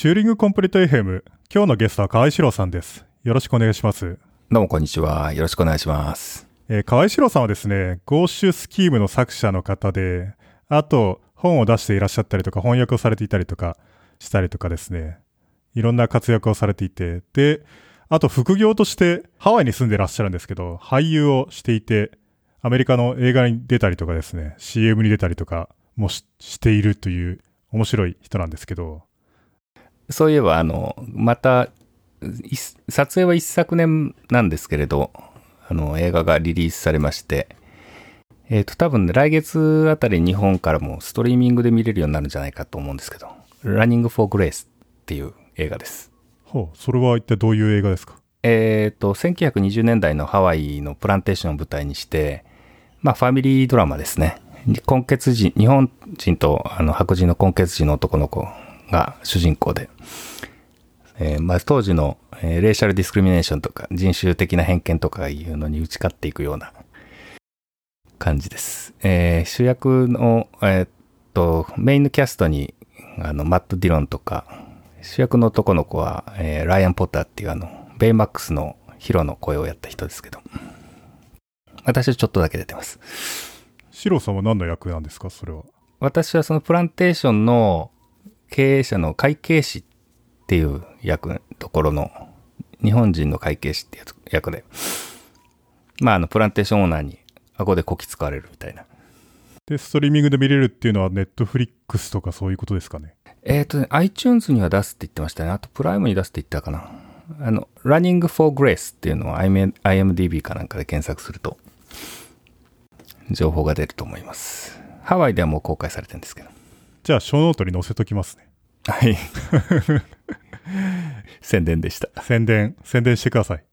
チューリングコンプリート FM。今日のゲストは河合史郎さんです。よろしくお願いします。どうもこんにちは。よろしくお願いします。えー河合史郎さんはですね、ゴーシュスキームの作者の方で、あと、本を出していらっしゃったりとか、翻訳をされていたりとか、したりとかですね、いろんな活躍をされていて、で、あと副業としてハワイに住んでらっしゃるんですけど、俳優をしていて、アメリカの映画に出たりとかですね、CM に出たりとかもししているという面白い人なんですけど、そういえば、あの、また、い撮影は一昨年なんですけれど、あの、映画がリリースされまして、えっ、と、多分ね、来月あたり日本からもストリーミングで見れるようになるんじゃないかと思うんですけど、Running for Grace っていう映画です。ほう、それは一体どういう映画ですか？えっ、と、1920年代のハワイのプランテーションを舞台にして、まあ、ファミリードラマですね。混血人、日本人とあの白人の混血人の男の子が主人公で、えーまあ、当時の、えーレーシャルディスクリミネーションとか人種的な偏見とかいうのに打ち勝っていくような感じです。えー主役の、えーっと、メインのキャストに、あの、マット・ディロンとか、主役の男の子は、えーライアン・ポッターっていうあの、ベイマックスのヒロの声をやった人ですけど、私はちょっとだけ出てます。シロさんは何の役なんですか？それは。私はそのプランテーションの経営者の会計士っていう役、ところの、日本人の会計士っていう役で、まあ、あの、プランテーションオーナーに顎でこき使われるみたいな。で、ストリーミングで見れるっていうのはネットフリックスとかそういうことですかね？えっ、とね、iTunes には出すって言ってましたね。あと、プライムに出すって言ったかな。あの、Running for Grace っていうのを IM- IMDB かなんかで検索すると、情報が出ると思います。ハワイではもう公開されてるんですけど。じゃあ、ショーノートに載せときますね。はい。宣伝でした。宣伝、宣伝してください。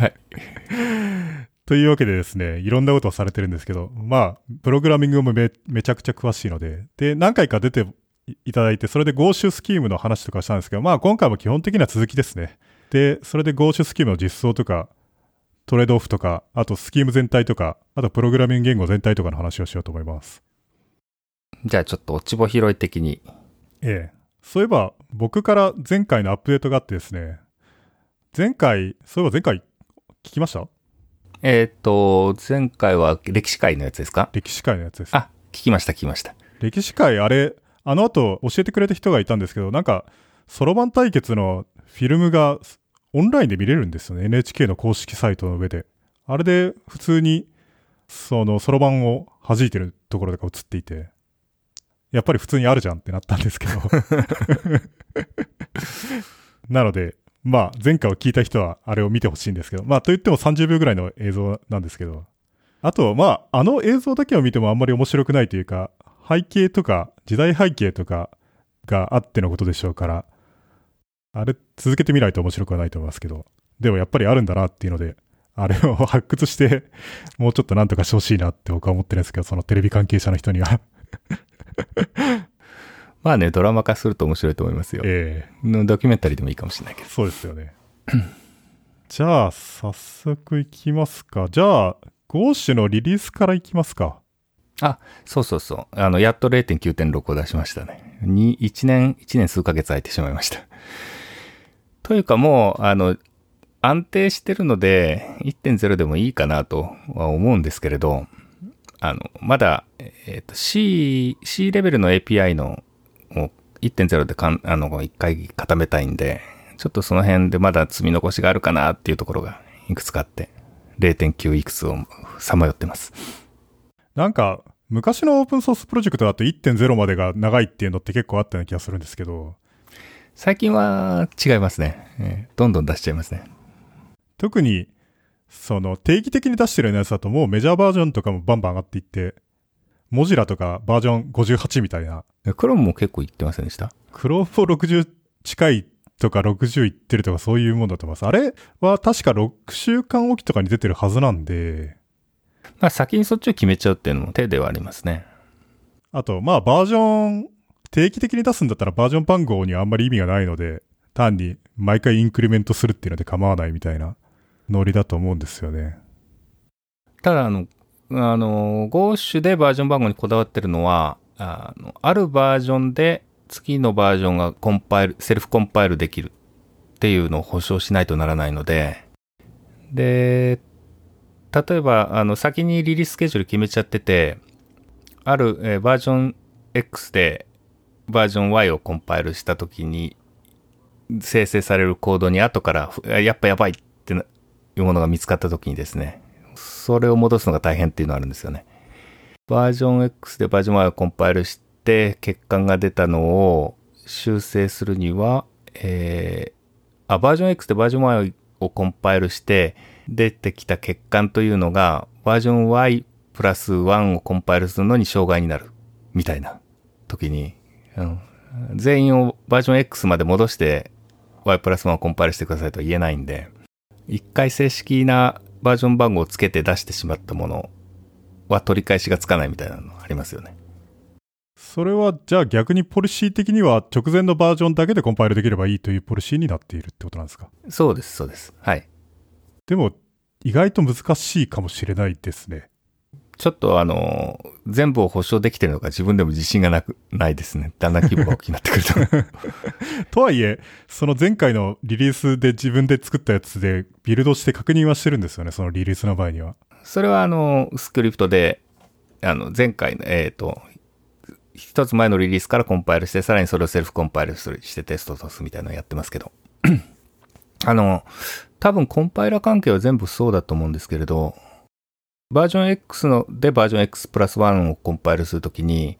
はい。というわけでですね、いろんなことをされてるんですけど、まあ、プログラミングもめめちゃくちゃ詳しいので、で、何回か出ていいただいて、それでシュスキームの話とかしたんですけど、まあ、今回も基本的な続きですね。で、それでシュスキームの実装とか、トレードオフとか、あとスキーム全体とか、あとプログラミング言語全体とかの話をしようと思います。じゃあちょっと落ち穂拾い的に。ええ。そういえば、僕から前回のアップデートがあってですね、前回、そういえば前回聞きました？えっ、と、前回は歴史会のやつですか？歴史会のやつです。あ、聞きました、聞きました。歴史会、あれ、あの後教えてくれた人がいたんですけど、なんか、そろばん対決のフィルムがオンラインで見れるんですよね。NHK の公式サイトの上で。あれで普通に、その、そろばんを弾いてるところとか映っていて、やっぱり普通にあるじゃんってなったんですけど。なので、まあ、前回を聞いた人はあれを見てほしいんですけど、まあ、と言っても30秒ぐらいの映像なんですけど、あと、まあ、あの映像だけを見てもあんまり面白くないというか、背景とか、時代背景とかがあってのことでしょうから、あれ、続けてみないと面白くはないと思いますけど、でもやっぱりあるんだなっていうので、あれを発掘して、もうちょっとなんとかしてほしいなって僕は思ってるんですけど、そのテレビ関係者の人には。まあね、ドラマ化すると面白いと思いますよ。ええのドキュメンタリーでもいいかもしれないけど。そうですよね。じゃあ、早速いきますか。じゃあ、ゴーシュのリリースからいきますか。あ、そうそうそう。あの、やっと0.9.6を出しましたね。に、1年、1年数ヶ月空いてしまいました。というかもう、あの、安定してるので、1.0でもいいかなとは思うんですけれど、あの、まだ、えっ、と、C、C レベルの API の、もう1.0でかん、あの、一回固めたいんで、ちょっとその辺でまだ積み残しがあるかなっていうところがいくつかあって、0.9いくつをさまよってます。なんか、昔のオープンソースプロジェクトだと1.0までが長いっていうのって結構あったような気がするんですけど、最近は違いますね。えーどんどん出しちゃいますね。特に、その定期的に出してるようなやつだともうメジャーバージョンとかもバンバン上がっていって、モジラとかバージョン58みたいな、クロームも結構言ってませんでしたクローボ60近いとか60いってるとかそういうもんだと思います。あれは確か6週間おきとかに出てるはずなんで、まあ先にそっちを決めちゃうっていうのも手ではありますね。あと、まあバージョン、定期的に出すんだったらバージョン番号にはあんまり意味がないので、単に毎回インクリメントするっていうので構わないみたいなノリだと思うんですよね。ただあの、あの、ゴーシュでバージョン番号にこだわってるのは、あの、あるバージョンで次のバージョンがコンパイル、セルフコンパイルできるっていうのを保証しないとならないので、で、例えば、あの、先にリリーススケジュール決めちゃってて、ある、えーバージョン X でバージョン Y をコンパイルしたときに、生成されるコードに後から、やっぱやばいってないうものが見つかったときにですね、それを戻すのが大変っていうのがあるんですよね。バージョン X でバージョン Y をコンパイルして、欠陥が出たのを修正するには、えーあ、バージョン X でバージョン Y をコンパイルして、出てきた欠陥というのが、バージョン Y プラス1をコンパイルするのに障害になる。みたいな時に、うん全員をバージョン X まで戻して Y プラス1をコンパイルしてくださいとは言えないんで、一回正式なバージョン番号をつけて出してしまったものは取り返しがつかないみたいなのありますよね。それは、じゃあ逆にポリシー的には直前のバージョンだけでコンパイルできればいいというポリシーになっているってことなんですか？そうです、そうです。はい。でも、意外と難しいかもしれないですね。ちょっとあの、全部を保証できてるのか自分でも自信がなく、ないですね。だんだん規模が大きくなってくると。とはいえ、その前回のリリースで自分で作ったやつでビルドして確認はしてるんですよね、そのリリースの場合には。それはあの、スクリプトで、あの、前回の、えっ、と、一つ前のリリースからコンパイルして、さらにそれをセルフコンパイルするしてテストを通すみたいなのをやってますけど。あの、多分コンパイラー関係は全部そうだと思うんですけれど、バージョン X の、でバージョン X プラス1をコンパイルするときに、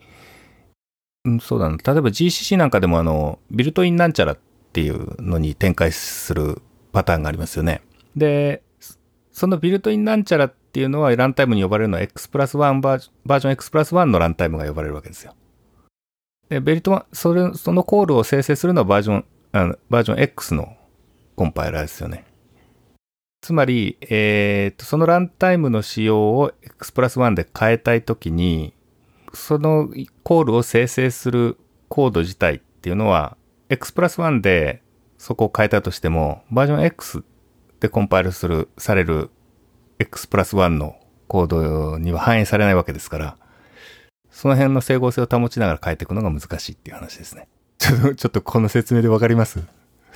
うん、そうだな。例えば GCC なんかでもあの、ビルトインなんちゃらっていうのに展開するパターンがありますよね。で、そのビルトインなんちゃらっていうのはランタイムに呼ばれるのは X プラス1バージバージョン X プラス1のランタイムが呼ばれるわけですよ。で、ベルト、それ、そのコールを生成するのはバージョン、あのバージョン X のコンパイラーですよね。つまり、えーと、そのランタイムの仕様を X プラス1で変えたいときに、そのコールを生成するコード自体っていうのは、X プラス1でそこを変えたとしても、バージョン X でコンパイルする、される X プラス1のコードには反映されないわけですから、その辺の整合性を保ちながら変えていくのが難しいっていう話ですね。ちょっと、ちょっとこの説明でわかります？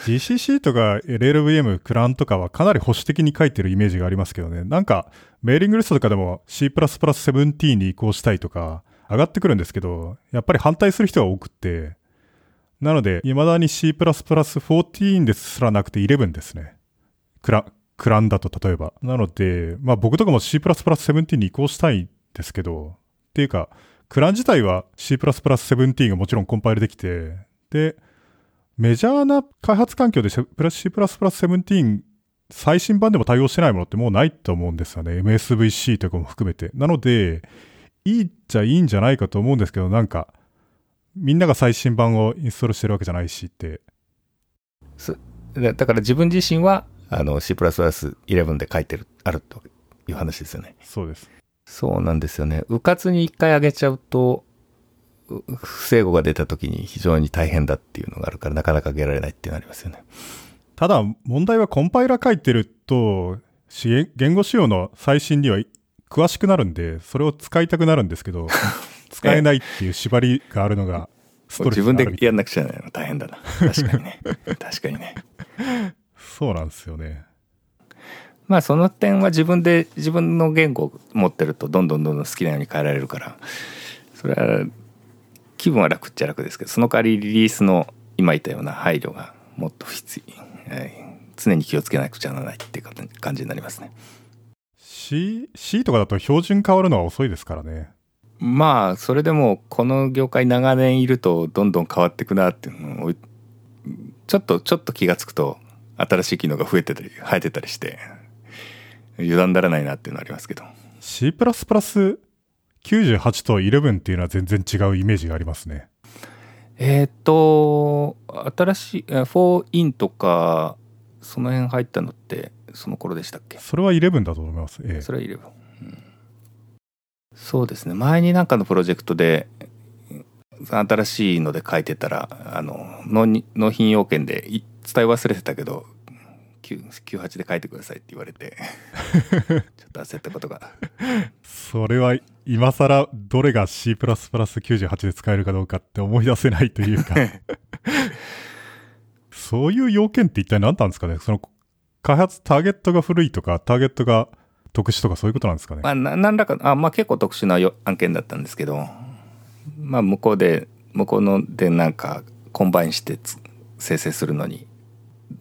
GCC とか LLVM、クランとかはかなり保守的に書いてるイメージがありますけどね。なんか、メーリングリストとかでも C++17 に移行したいとか上がってくるんですけど、やっぱり反対する人が多くって、なので、未だに C++14 ですらなくて11ですね。クラ、クランだと例えば。なので、まあ僕とかも C++17 に移行したいんですけど、っていうか、クラン自体は C++17 がもちろんコンパイルできて、で、メジャーな開発環境で C++17 最新版でも対応してないものってもうないと思うんですよね。MSVC とかも含めて。なので、いいっちゃいいんじゃないかと思うんですけど、なんか、みんなが最新版をインストールしてるわけじゃないしって。だだから自分自身は、あの C++11 で書いてる、あるという話ですよね。そうです。そうなんですよね。うかつに一回上げちゃうと、う不整合が出た時に非常に大変だっていうのがあるから、なかなか上げられないっていうのがありますよね。ただ、問題はコンパイラ書いてると、し言語仕様の最新には詳しくなるんで、それを使いたくなるんですけど、使えないっていう縛りがあるのが、ストレス自分でやんなくちゃならないの大変だな。確かにね。確かにね。そうなんですよね。まあその点は自分で自分の言語を持ってるとどんどんどんどん好きなように変えられるからそれは気分は楽っちゃ楽ですけどその代わりリリースの今言ったような配慮がもっと必要、はい常に気をつけなくちゃならないっていう感じになりますね C、C とかだと標準変わるのは遅いですからね。まあそれでもこの業界長年いるとどんどん変わっていくなっていうのをちょっとちょっと気が付くと新しい機能が増えてたり生えてたりして油断ならないなっていうのはありますけど C++98 と11っていうのは全然違うイメージがありますね。えっ、と新しいえ 4in とかその辺入ったのってその頃でしたっけ？それは11だと思います。ええ。それは11、うん。そうですね。前になんかのプロジェクトで新しいので書いてたらあの納品要件でい伝え忘れてたけど98で書いてくださいって言われて、ちょっと焦ったことが。それは今更どれが C++98 で使えるかどうかって思い出せないというか。そういう要件って一体何なんですかね？その開発ターゲットが古いとか、ターゲットが特殊とかそういうことなんですかね？まあ、な何らか、あまあ結構特殊なよ案件だったんですけど、まあ向こうで、向こうのでなんかコンパイルしてつ生成するのに、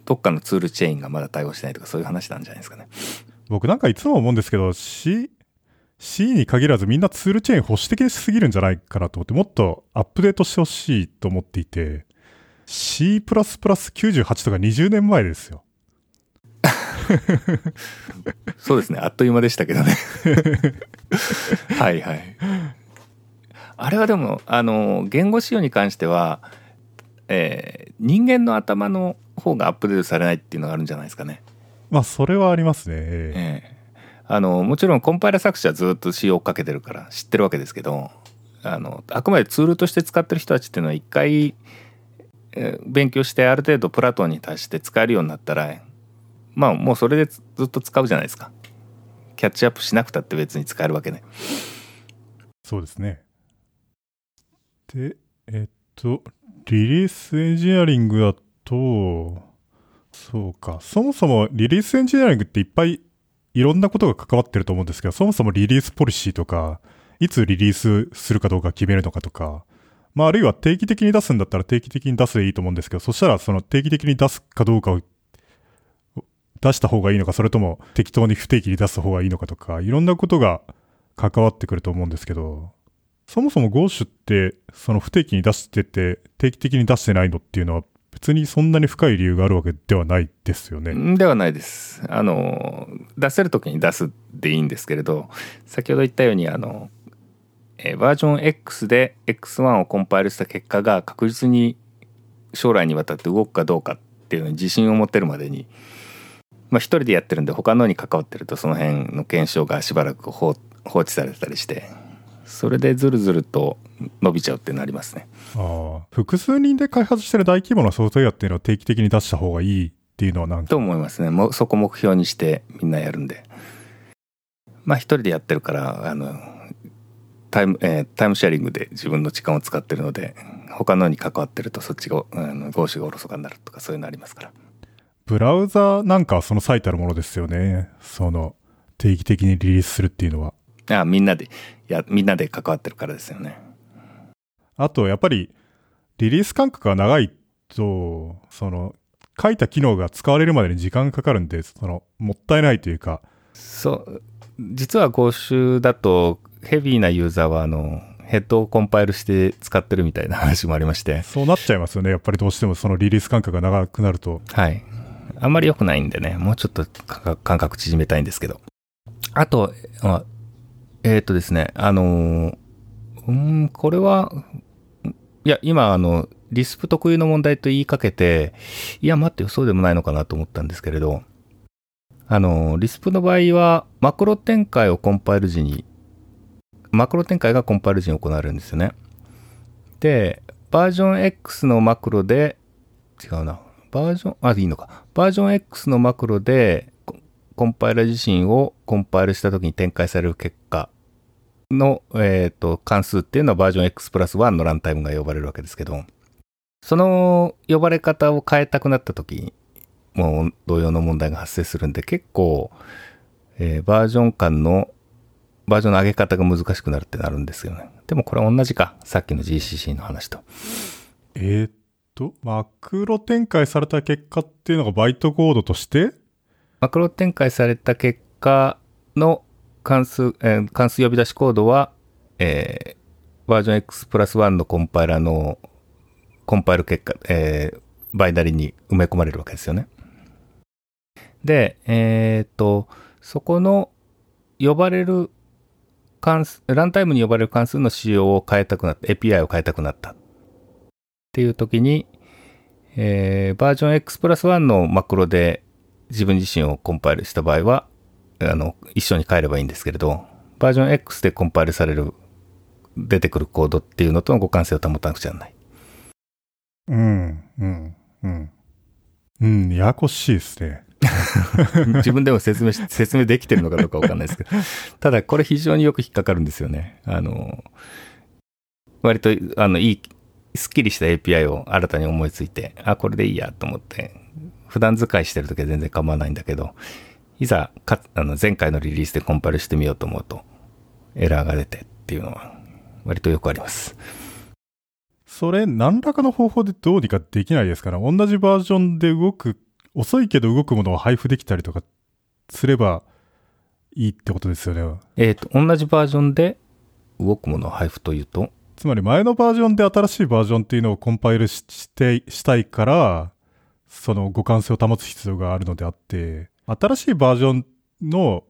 どっかの toolchain がまだ対応してないとかそういう話なんじゃないですかね。僕なんかいつも思うんですけど、C、C に限らずみんな toolchain 保守的すぎるんじゃないかなと思って、もっとアップデートしてほしいと思っていて、C++98 とか20年前ですよ。そうですね。あっという間でしたけどね。はいはい。あれはでも、あの、言語仕様に関しては、えー人間の頭の方がアップデートされないっていうのがあるんじゃないですかね。まあ、それはありますね。ええええあのもちろんコンパイラ作者はずっと仕様をかけてるから知ってるわけですけどあのあくまでツールとして使ってる人たちっていうのは一回、えー勉強してある程度プラトンに達して使えるようになったらまあもうそれでずずっと使うじゃないですかキャッチアップしなくたって別に使えるわけねそうですね。で、えっと、リリースエンジニアリングだと、そうか、そもそもリリースエンジニアリングっていっぱいいろんなことが関わってると思うんですけど、そもそもリリースポリシーとか、いつリリースするかどうか決めるのかとか、まああるいは定期的に出すんだったら定期的に出すでいいと思うんですけど、そしたらその定期的に出すかどうかを出した方がいいのか、それとも適当に不定期に出す方がいいのかとか、いろんなことが関わってくると思うんですけど、そもそも GOSH って、その不定期に出してて、定期的に出してないのっていうのは、別にそんなに深い理由があるわけではないですよね。ではないですあの出せる時に出すでいいんですけれど先ほど言ったようにあの、えバージョン X で X1 をコンパイルした結果が確実に将来にわたって動くかどうかっていうのに自信を持てるまでにまあ一人でやってるんで他のに関わってるとその辺の検証がしばらく放放置されたりしてそれでずるずると伸びちゃうっていうのありますね。ああ。複数人で開発してる大規模なソフトウェアっていうのは定期的に出した方がいいっていうのはなんか、と思いますねもうそこ目標にしてみんなやるんでまあ一人でやってるからあのタイム,、えータイムシェアリングで自分の時間を使ってるので他のに関わってるとそっちがあの合詞がおろそかになるとかそういうのありますからブラウザなんかはその最たるものですよね。その、定期的にリリースするっていうのは。あみんなでやみんなで関わってるからですよねあと、やっぱり、リリース間隔が長いと、その、書いた機能が使われるまでに時間がかかるんで、その、もったいないというか、そう実は合衆だとヘビーなユーザーはあのヘッドをコンパイルして使ってるみたいな話もありましてそうなっちゃいますよね。やっぱりどうしてもそのリリース間隔が長くなると。はい。あんまり良くないんでね、もうちょっとか間隔縮めたいんですけど。あと、あえーっとですね、あのうん、これは、いや、今、あの、リスプ特有の問題と言いかけて、いや、待ってよ、そうでもないのかなと思ったんですけれど、あの、リスプの場合は、マクロ展開をコンパイル時に、マクロ展開がコンパイル時に行われるんですよね。で、バージョン X のマクロで、違うな。バージョン、あ、いいのか。バージョン X のマクロで、コンパイラ自身をコンパイルした時に展開される結果の、えっ、と、関数っていうのはバージョン X プラス1のランタイムが呼ばれるわけですけど、その呼ばれ方を変えたくなった時もう同様の問題が発生するんで、結構、えーバージョン間の、バージョンの上げ方が難しくなるってなるんですよね。でもこれは同じか。さっきの GCC の話と。えーっと、マクロ展開された結果っていうのがバイトコードとして、マクロ展開された結果の関数、えー関数呼び出しコードは、えーバージョン X プラス1のコンパイラのコンパイル結果、えーバイナリに埋め込まれるわけですよね。で、えーっと、そこの呼ばれる関数、ランタイムに呼ばれる関数の仕様を変えたくなった、API を変えたくなったっていう時に、えーバージョン X プラス1のマクロで自分自身をコンパイルした場合は、あの、一緒に変えればいいんですけれど、バージョン X でコンパイルされる、出てくるコードっていうのとの互換性を保たなくちゃならない。うん、うん、うん。うん、ややこしいですね。自分でも説明し、説明できてるのかどうかわかんないですけど。ただ、これ非常によく引っかかるんですよね。あの、割と、あの、いい、すっきりした API を新たに思いついて、あ、これでいいやと思って、普段使いしてるときは全然構わないんだけど、いざか、あの、前回のリリースでコンパイルしてみようと思うと、エラーが出てっていうのは、割とよくあります。それ、何らかの方法でどうにかできないですから、同じバージョンで動く、遅いけど動くものを配布できたりとかすればいいってことですよね。えっ、ー、と、同じバージョンで動くものを配布というと？つまり前のバージョンで新しいバージョンっていうのをコンパイルして、したいから、その互換性を保つ必要があるのであって、新しいバージョンの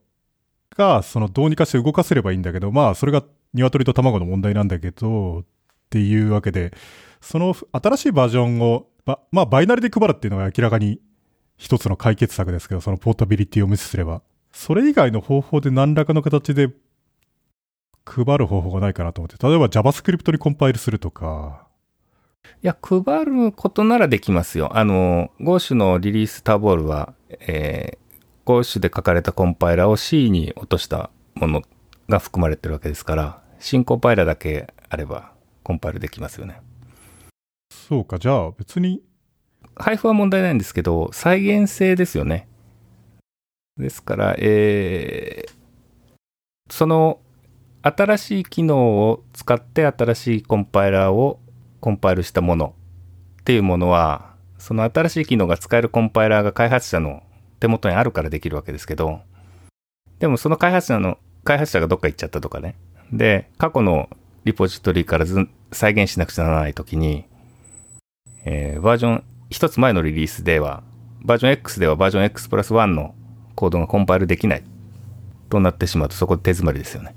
が、そのどうにかして動かせればいいんだけど、まあそれが鶏と卵の問題なんだけど、っていうわけで、その新しいバージョンを、ま、まあバイナリで配るっていうのが明らかに一つの解決策ですけど、そのポータビリティを無視すれば。それ以外の方法で何らかの形で配る方法がないかなと思って、例えば JavaScript にコンパイルするとか。いや、配ることならできますよ。あの、Go のリリースターボールは、えー、Go で書かれたコンパイラーを C に落としたものが含まれてるわけですから、新コンパイラーだけあればコンパイルできますよね。そうか、じゃあ別に。配布は問題ないんですけど、再現性ですよね。ですから、えー、その新しい機能を使って新しいコンパイラーをコンパイルしたものっていうものは、その新しい機能が使えるコンパイラーが開発者の手元にあるからできるわけですけど、でもその開発者の、開発者がどっか行っちゃったとかね。で、過去のリポジトリから再現しなくちゃならないときに、えー、バージョン、一つ前のリリースでは、バージョン X ではバージョン X プラス1のコードがコンパイルできないとなってしまうと、そこで手詰まりですよね。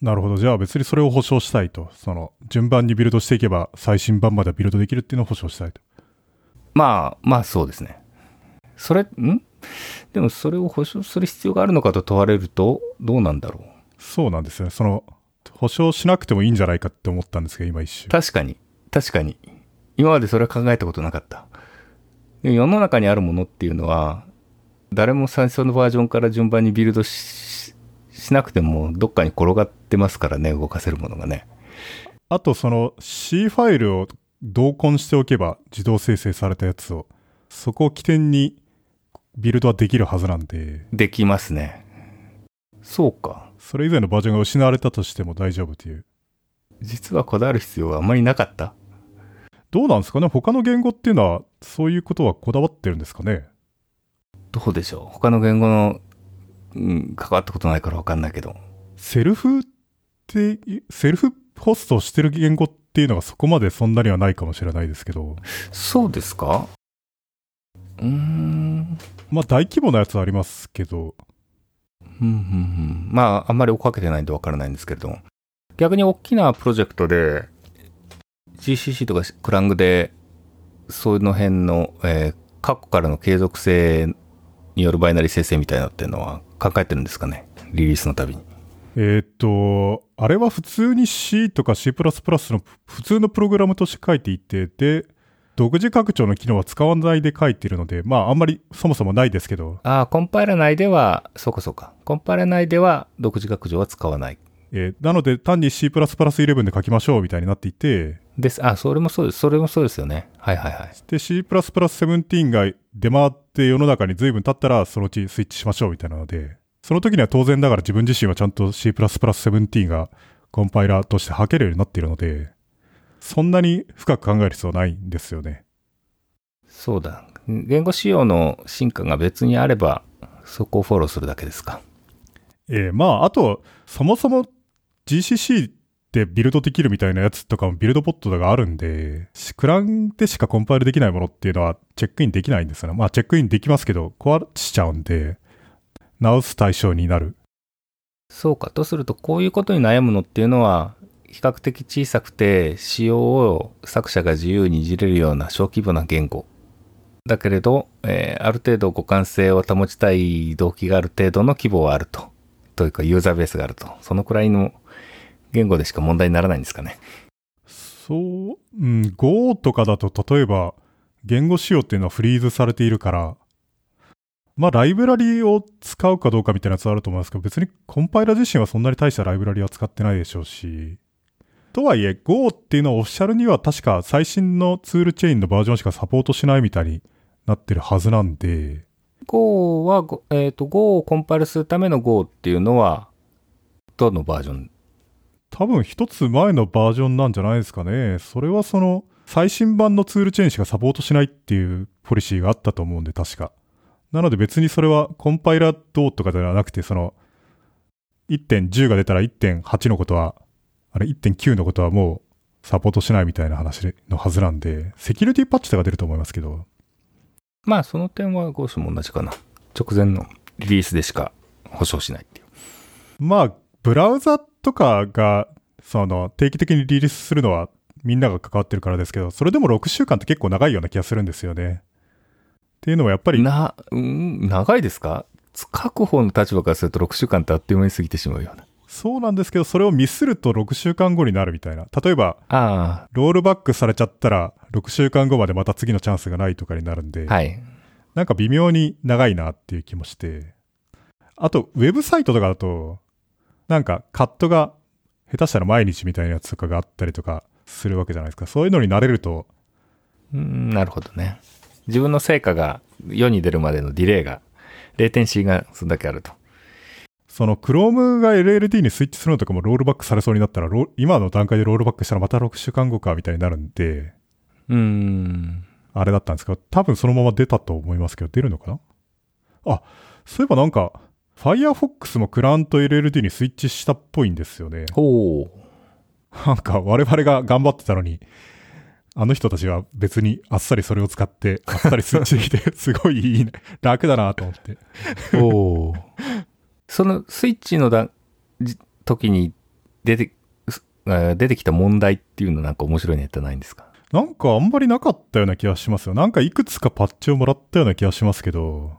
なるほど。じゃあ別にそれを保証したいと。その、順番にビルドしていけば最新版までビルドできるっていうのを保証したいと。まあ、まあそうですね。それ、ん？でもそれを保証する必要があるのかと問われると、どうなんだろう？そうなんですよね。その、保証しなくてもいいんじゃないかって思ったんですけど、今一瞬。確かに。確かに。今までそれは考えたことなかった。世の中にあるものっていうのは、誰も最初のバージョンから順番にビルドしなくても、どっかに転がってますからね、動かせるものがね。あと、その C ファイルを同梱しておけば、自動生成されたやつを、そこを起点にビルドはできるはずなんで。できますね。そうか。それ以前のバージョンが失われたとしても大丈夫という。実はこだわる必要はあんまりなかった？どうなんですかね？他の言語っていうのは、そういうことはこだわってるんですかね？どうでしょう？他の言語の、うん、関わったことないからわかんないけど。セルフって、セルフホストしてる言語っていうのがそこまでそんなにはないかもしれないですけど。そうですか？うーん。まあ大規模なやつはありますけど。うんうんうん、まあ、あんまり追っかけてないんでわからないんですけれども。逆に大きなプロジェクトで、GCC とかクラングで、その辺の、えー、過去からの継続性によるバイナリー生成みたいなっていうのは考えてるんですかね？リリースのたびに。えっと、あれは普通に C とか C++ の普通のプログラムとして書いていて、で、独自拡張の機能は使わないで書いているので、まあ、あんまりそもそもないですけど。ああ、コンパイラ内では、そうかそうか。コンパイラ内では独自拡張は使わない。えー、なので、単に C++11 で書きましょうみたいになっていて。です。あ、それもそうです。それもそうですよね。はいはいはい。で、C++17 が出回って世の中に随分経ったら、そのうちスイッチしましょうみたいなので、その時には当然ながら自分自身はちゃんと C++17 がコンパイラーとして吐けるようになっているので、そんなに深く考える必要はないんですよね。そうだ。言語仕様の進化が別にあれば、そこをフォローするだけですか。えー、まあ、あと、そもそも GCC でビルドできるみたいなやつとかもビルドボットがあるんで、クランでしかコンパイルできないものっていうのはチェックインできないんですよね。まあ、チェックインできますけど、壊しちゃうんで、直す対象になる。そうか。とすると、こういうことに悩むのっていうのは、比較的小さくて仕様を作者が自由にいじれるような小規模な言語。だけれど、えー、ある程度互換性を保ちたい動機がある程度の規模はあると。というかユーザーベースがあると。そのくらいの言語でしか問題にならないんですかね。そう、うん、Go とかだと例えば言語仕様っていうのはフリーズされているから、まあ、ライブラリを使うかどうかみたいなやつあると思いますけど、別にコンパイラ自身はそんなに大したライブラリは使ってないでしょうし、とはいえ、Go っていうのはオフィシャルには確か最新のツールチェーンのバージョンしかサポートしないみたいになってるはずなんで、Go は、ごえっ、と、Go をコンパイルするための Go っていうのは、どのバージョン？多分一つ前のバージョンなんじゃないですかね。それはその、最新版のツールチェーンしかサポートしないっていうポリシーがあったと思うんで、確か。なので別にそれはコンパイラーどうとかではなくて、その、1.10が出たら1.8のことは、あれ1.9のことはもうサポートしないみたいな話のはずなんで、セキュリティパッチとか出ると思いますけど、まあ、その点は Go も同じかな。直前のリリースでしか保証しないっていう。まあ、ブラウザとかが、その、定期的にリリースするのはみんなが関わってるからですけど、それでも6週間って結構長いような気がするんですよね。っていうのはやっぱり、な、うん、長いですか？書く方の立場からすると6週間ってあっという間に過ぎてしまうような。そうなんですけど、それをミスると6週間後になるみたいな。例えば、あロールバックされちゃったら、6週間後までまた次のチャンスがないとかになるんで、あ、はい。なんか微妙に長いなっていう気もして。あと、ウェブサイトとかだと、なんかカットが下手したら毎日みたいなやつとかがあったりとかするわけじゃないですか。そういうのに慣れると、うん、なるほどね。自分の成果が世に出るまでのディレイが、レイテンシーがそんだけあると。その Chrome が LLD にスイッチするのとかもロールバックされそうになったら、ロ今の段階でロールバックしたらまた6週間後かみたいになるんで、うーん。あれだったんですけど、多分そのまま出たと思いますけど、出るのかな？あ、そういえばなんか、Firefox もクラント LLD にスイッチしたっぽいんですよね。ほう。なんか我々が頑張ってたのに、あの人たちは別にあっさりそれを使って、あっさりスイッチできて、すごいいいね。楽だなと思って。おそのスイッチのだ時に出て、出てきた問題っていうのなんか面白いネタないんですか？なんかあんまりなかったような気がしますよ。なんかいくつかパッチをもらったような気がしますけど、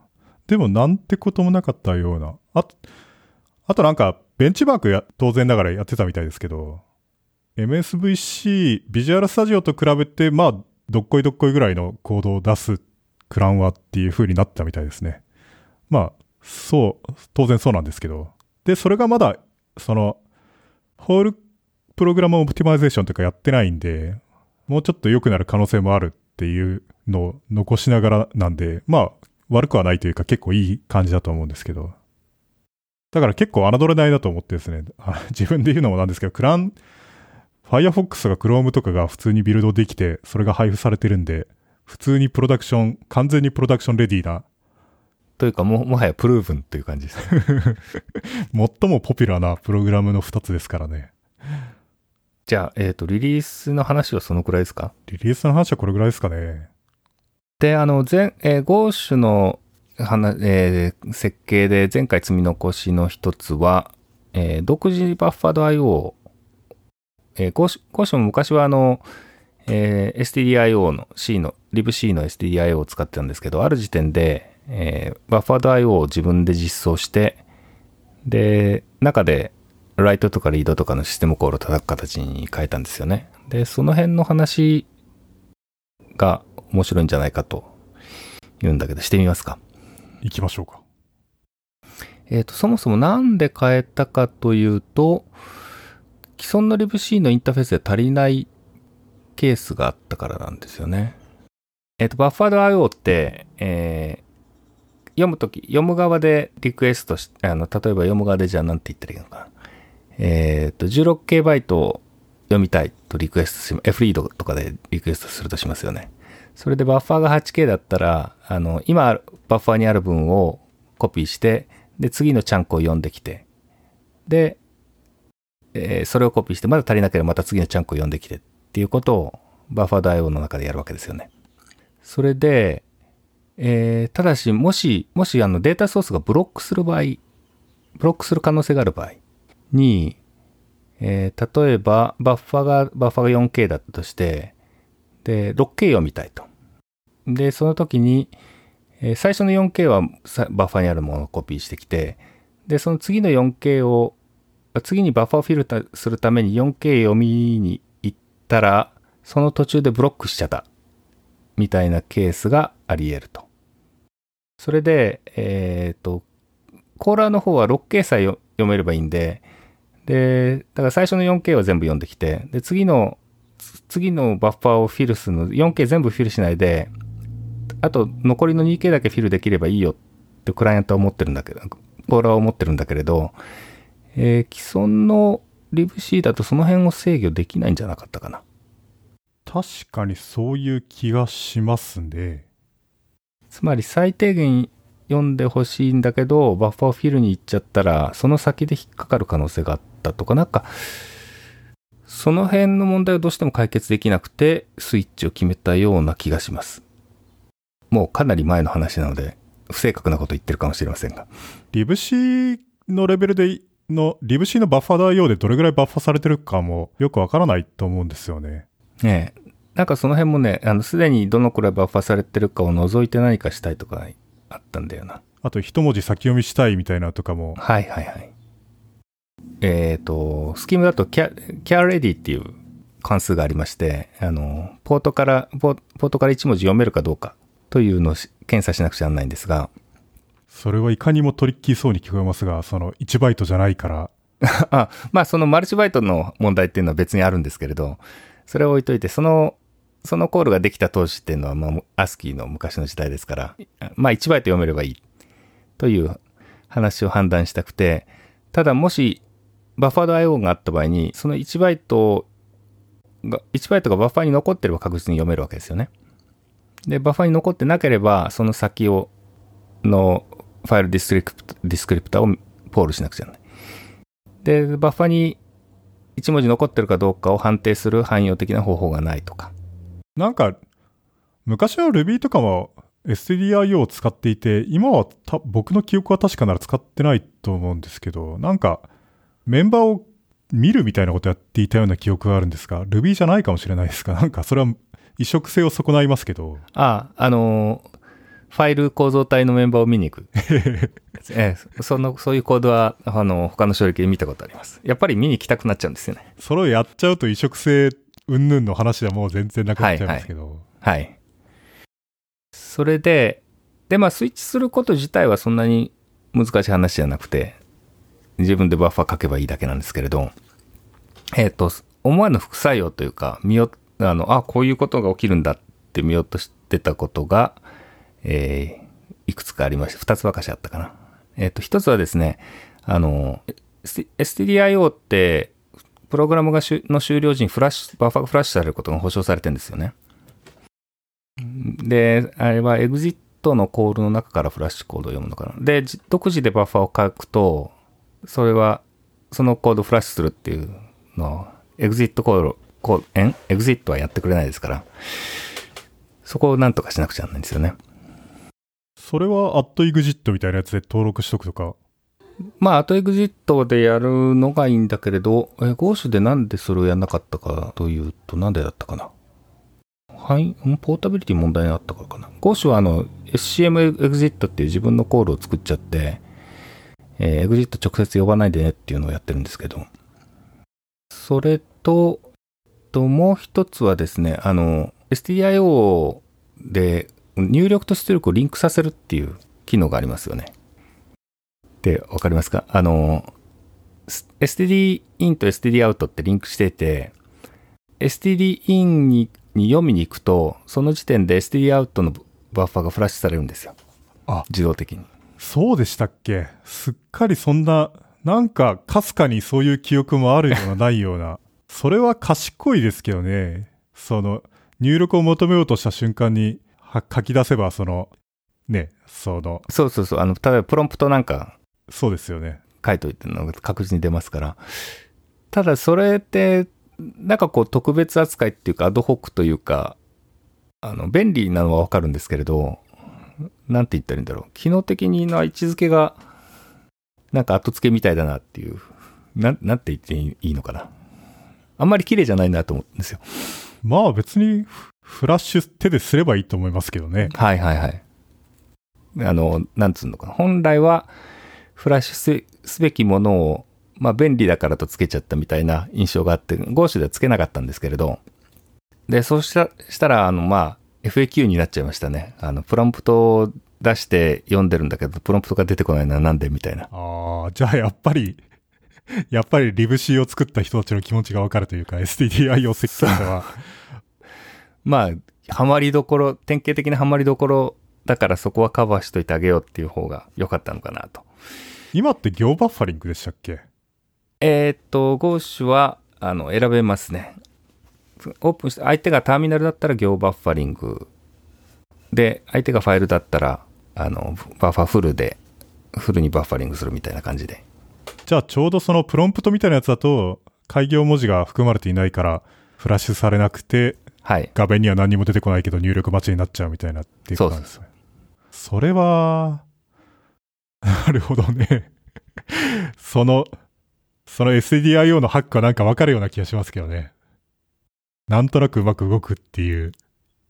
でもなんてこともなかったような。あと、あとなんかベンチマークや当然ながらやってたみたいですけど、MSVC、ビジュアルスタジオと比べて、まあ、どっこいどっこいぐらいのコードを出すクランはっていう風になったみたいですね。まあ、そう、当然そうなんですけど。で、それがまだ、その、ホールプログラムオプティマイゼーションとかやってないんで、もうちょっと良くなる可能性もあるっていうのを残しながらなんで、まあ、悪くはないというか結構いい感じだと思うんですけど。だから結構侮れないなと思ってですね、自分で言うのもなんですけど、クラン、Firefox とか Chrome とかが普通にビルドできて、それが配布されてるんで、普通にプロダクション、完全にプロダクションレディーな、というかも、もはやプルーブンという感じですね。最もポピュラーなプログラムの2つですからね。じゃあ、えっ、と、リリースの話はそのくらいですか？リリースの話はこれぐらいですかね。で、あの、前、えー、ゴーシュの話、えー設計で前回積み残しの一つは、えー独自バッファード IO。えーゴーシュ、ゴーシュも昔はあの、えー STDIO の C の、libc の STDIO を使ってたんですけど、ある時点で、えーバッファード IO を自分で実装して、で、中で、ライトとかリードとかのシステムコールを叩く形に変えたんですよね。で、その辺の話が面白いんじゃないかと言うんだけど、してみますか。行きましょうか。えっ、と、そもそもなんで変えたかというと、既存の libc のインターフェースで足りないケースがあったからなんですよね。えっ、と、バッファード IO って、えー読むとき、読む側でリクエストし、あの、例えば読む側でじゃあなんて言ったらいいのかな。えっ、と、16K バイトを読みたいとリクエストし、F リードとかでリクエストするとしますよね。それでバッファーが 8K だったら、あの、今あるバッファーにある分をコピーして、で、次のチャンクを読んできて、で、えーそれをコピーして、まだ足りなければまた次のチャンクを読んできてっていうことをバッファード IO の中でやるわけですよね。それで、えーただし、もし、もしあのデータソースがブロックする場合、ブロックする可能性がある場合に、えー例えば、バッファが、バッファが 4K だったとして、で、6K 読みたいと。で、その時に、えー最初の 4K はバッファにあるものをコピーしてきて、で、その次の 4K を、次にバッファをフィルターするために 4K 読みに行ったら、その途中でブロックしちゃった。みたいなケースがあり得ると。それで、えっ、と、コーラーの方は 6K さえ読めればいいんで、で、だから最初の 4K は全部読んできて、で、次の、次のバッファーをフィルするの、4K 全部フィルしないで、あと残りの 2K だけフィルできればいいよってクライアントは思ってるんだけど、コーラーは思ってるんだけれど、えー、既存の libc だとその辺を制御できないんじゃなかったかな。確かにそういう気がしますね。つまり最低限読んでほしいんだけど、バッファーフィルに行っちゃったら、その先で引っかかる可能性があったとか、なんか、その辺の問題をどうしても解決できなくて、スイッチを決めたような気がします。もうかなり前の話なので、不正確なこと言ってるかもしれませんが。リブシーのレベルでの、リブシーのバッファー用でどれぐらいバッファされてるかもよくわからないと思うんですよね。ねえ。なんかその辺もね、あの、すでにどのくらいバッファされてるかを除いて何かしたいとかあったんだよな。あと一文字先読みしたいみたいなとかも。はいはいはい。えっ、ー、と、スキームだとキャ、キャレディっていう関数がありまして、あの、ポートからポ、ポートから1文字読めるかどうかというのを検査しなくちゃならないんですが。それはいかにもトリッキーそうに聞こえますが、その1バイトじゃないから。あまあそのマルチバイトの問題っていうのは別にあるんですけれど、それを置いといて、その、そのコールができた当時っていうのは、まあ、アスキーの昔の時代ですから、まあ1バイト読めればいいという話を判断したくて、ただもしバッファード IO があった場合に、その1バイトが、1バイトがバッファーに残ってれば確実に読めるわけですよね。で、バッファーに残ってなければ、その先を、のファイルディスクリプト、ディスクリプターをポールしなくちゃならない。で、バッファーに1文字残ってるかどうかを判定する汎用的な方法がないとか。なんか、昔は Ruby とかも STDIO を使っていて、今は僕の記憶は確かなら使ってないと思うんですけど、なんか、メンバーを見るみたいなことやっていたような記憶があるんですが、Ruby じゃないかもしれないですか なんか、それは移植性を損ないますけど。ああ、あのー、ファイル構造体のメンバーを見に行く。ええ、その、そういうコードは、あの、他の処理器で見たことあります。やっぱり見に行きたくなっちゃうんですよね。それをやっちゃうと移植性云々の話はもう全然なくなっちゃいますけど。はい、はい、はい。それで、で、まあ、スイッチすること自体はそんなに難しい話じゃなくて、自分でバッファー書けばいいだけなんですけれど、えっ、ー、と、思わぬ副作用というか、見よ、あの、あ、こういうことが起きるんだって見ようとしてたことが、えー、いくつかありました。二つばかしあったかな。えっ、ー、と、一つはですね、あの、STDIO って、プログラムがの終了時にフラッシュ、バッファがフラッシュされることが保証されてるんですよね。で、あれはエグジットのコールの中からフラッシュコードを読むのかな。で、独自でバッファを書くと、それは、そのコードをフラッシュするっていうのを、エグジットコード、コーエンエグジットはやってくれないですから、そこをなんとかしなくちゃならないんですよね。それは、アットエグジットみたいなやつで登録しとくとか。まあ、アットエグジットでやるのがいいんだけれど、え、ゴーシュでなんでそれをやんなかったかというと、なんでだったかな。はい、ポータビリティ問題があったからかな。ゴーシュはあの、SCM エグジットっていう自分のコールを作っちゃって、えー、エグジット直接呼ばないでねっていうのをやってるんですけど。それと、と、もう一つはですね、あの、STIO で入力と出力をリンクさせるっていう機能がありますよね。で、わかりますか？あの、std in と std out ってリンクしてて、std in にに読みに行くと、その時点で std out のバッファがフラッシュされるんですよ。あ、自動的に。そうでしたっけ？すっかりそんな、なんかかすかにそういう記憶もあるようなないような。それは賢いですけどね。その、入力を求めようとした瞬間に書き出せば、その、ね、その。そうそうそう。あの、例えばプロンプトなんか。そうですよね。書いといてのが確実に出ますから。ただそれって、なんかこう特別扱いっていうかアドホックというか、あの、便利なのはわかるんですけれど、なんて言ったらいいんだろう。機能的にの位置づけが、なんか後付けみたいだなっていう、ななんて言っていいのかな。あんまり綺麗じゃないなと思うんですよ。まあ別にフラッシュ手ですればいいと思いますけどね。はいはいはい。あの、なんつうのかな。本来はフラッシュすべきものを、まあ便利だからとつけちゃったみたいな印象があって、ゴーシュではつけなかったんですけれど、で、そうしたしたら、あの、まあ、FAQ になっちゃいましたね。あの、プロンプト出して読んでるんだけど、プロンプトが出てこないのはなんでみたいな。ああ、じゃあやっぱり、やっぱりリブ C を作った人たちの気持ちがわかるというか、STDI を設計者は。まあ、ハマりどころ、典型的なハマりどころだからそこはカバーしといてあげようっていう方が良かったのかなと。今って行バッファリングでしたっけ？えーっと、ゴーシュは、あの、選べますね。オープンして、相手がターミナルだったら行バッファリング。で、相手がファイルだったら、あの、バッファフルで、フルにバッファリングするみたいな感じで。じゃあちょうどそのプロンプトみたいなやつだと、開業文字が含まれていないから、フラッシュされなくて、はい。画面には何にも出てこないけど入力待ちになっちゃうみたいなっていうことなんですね。それは、なるほどね。その、その SDIO のハックはなんかわかるような気がしますけどね。なんとなくうまく動くっていう、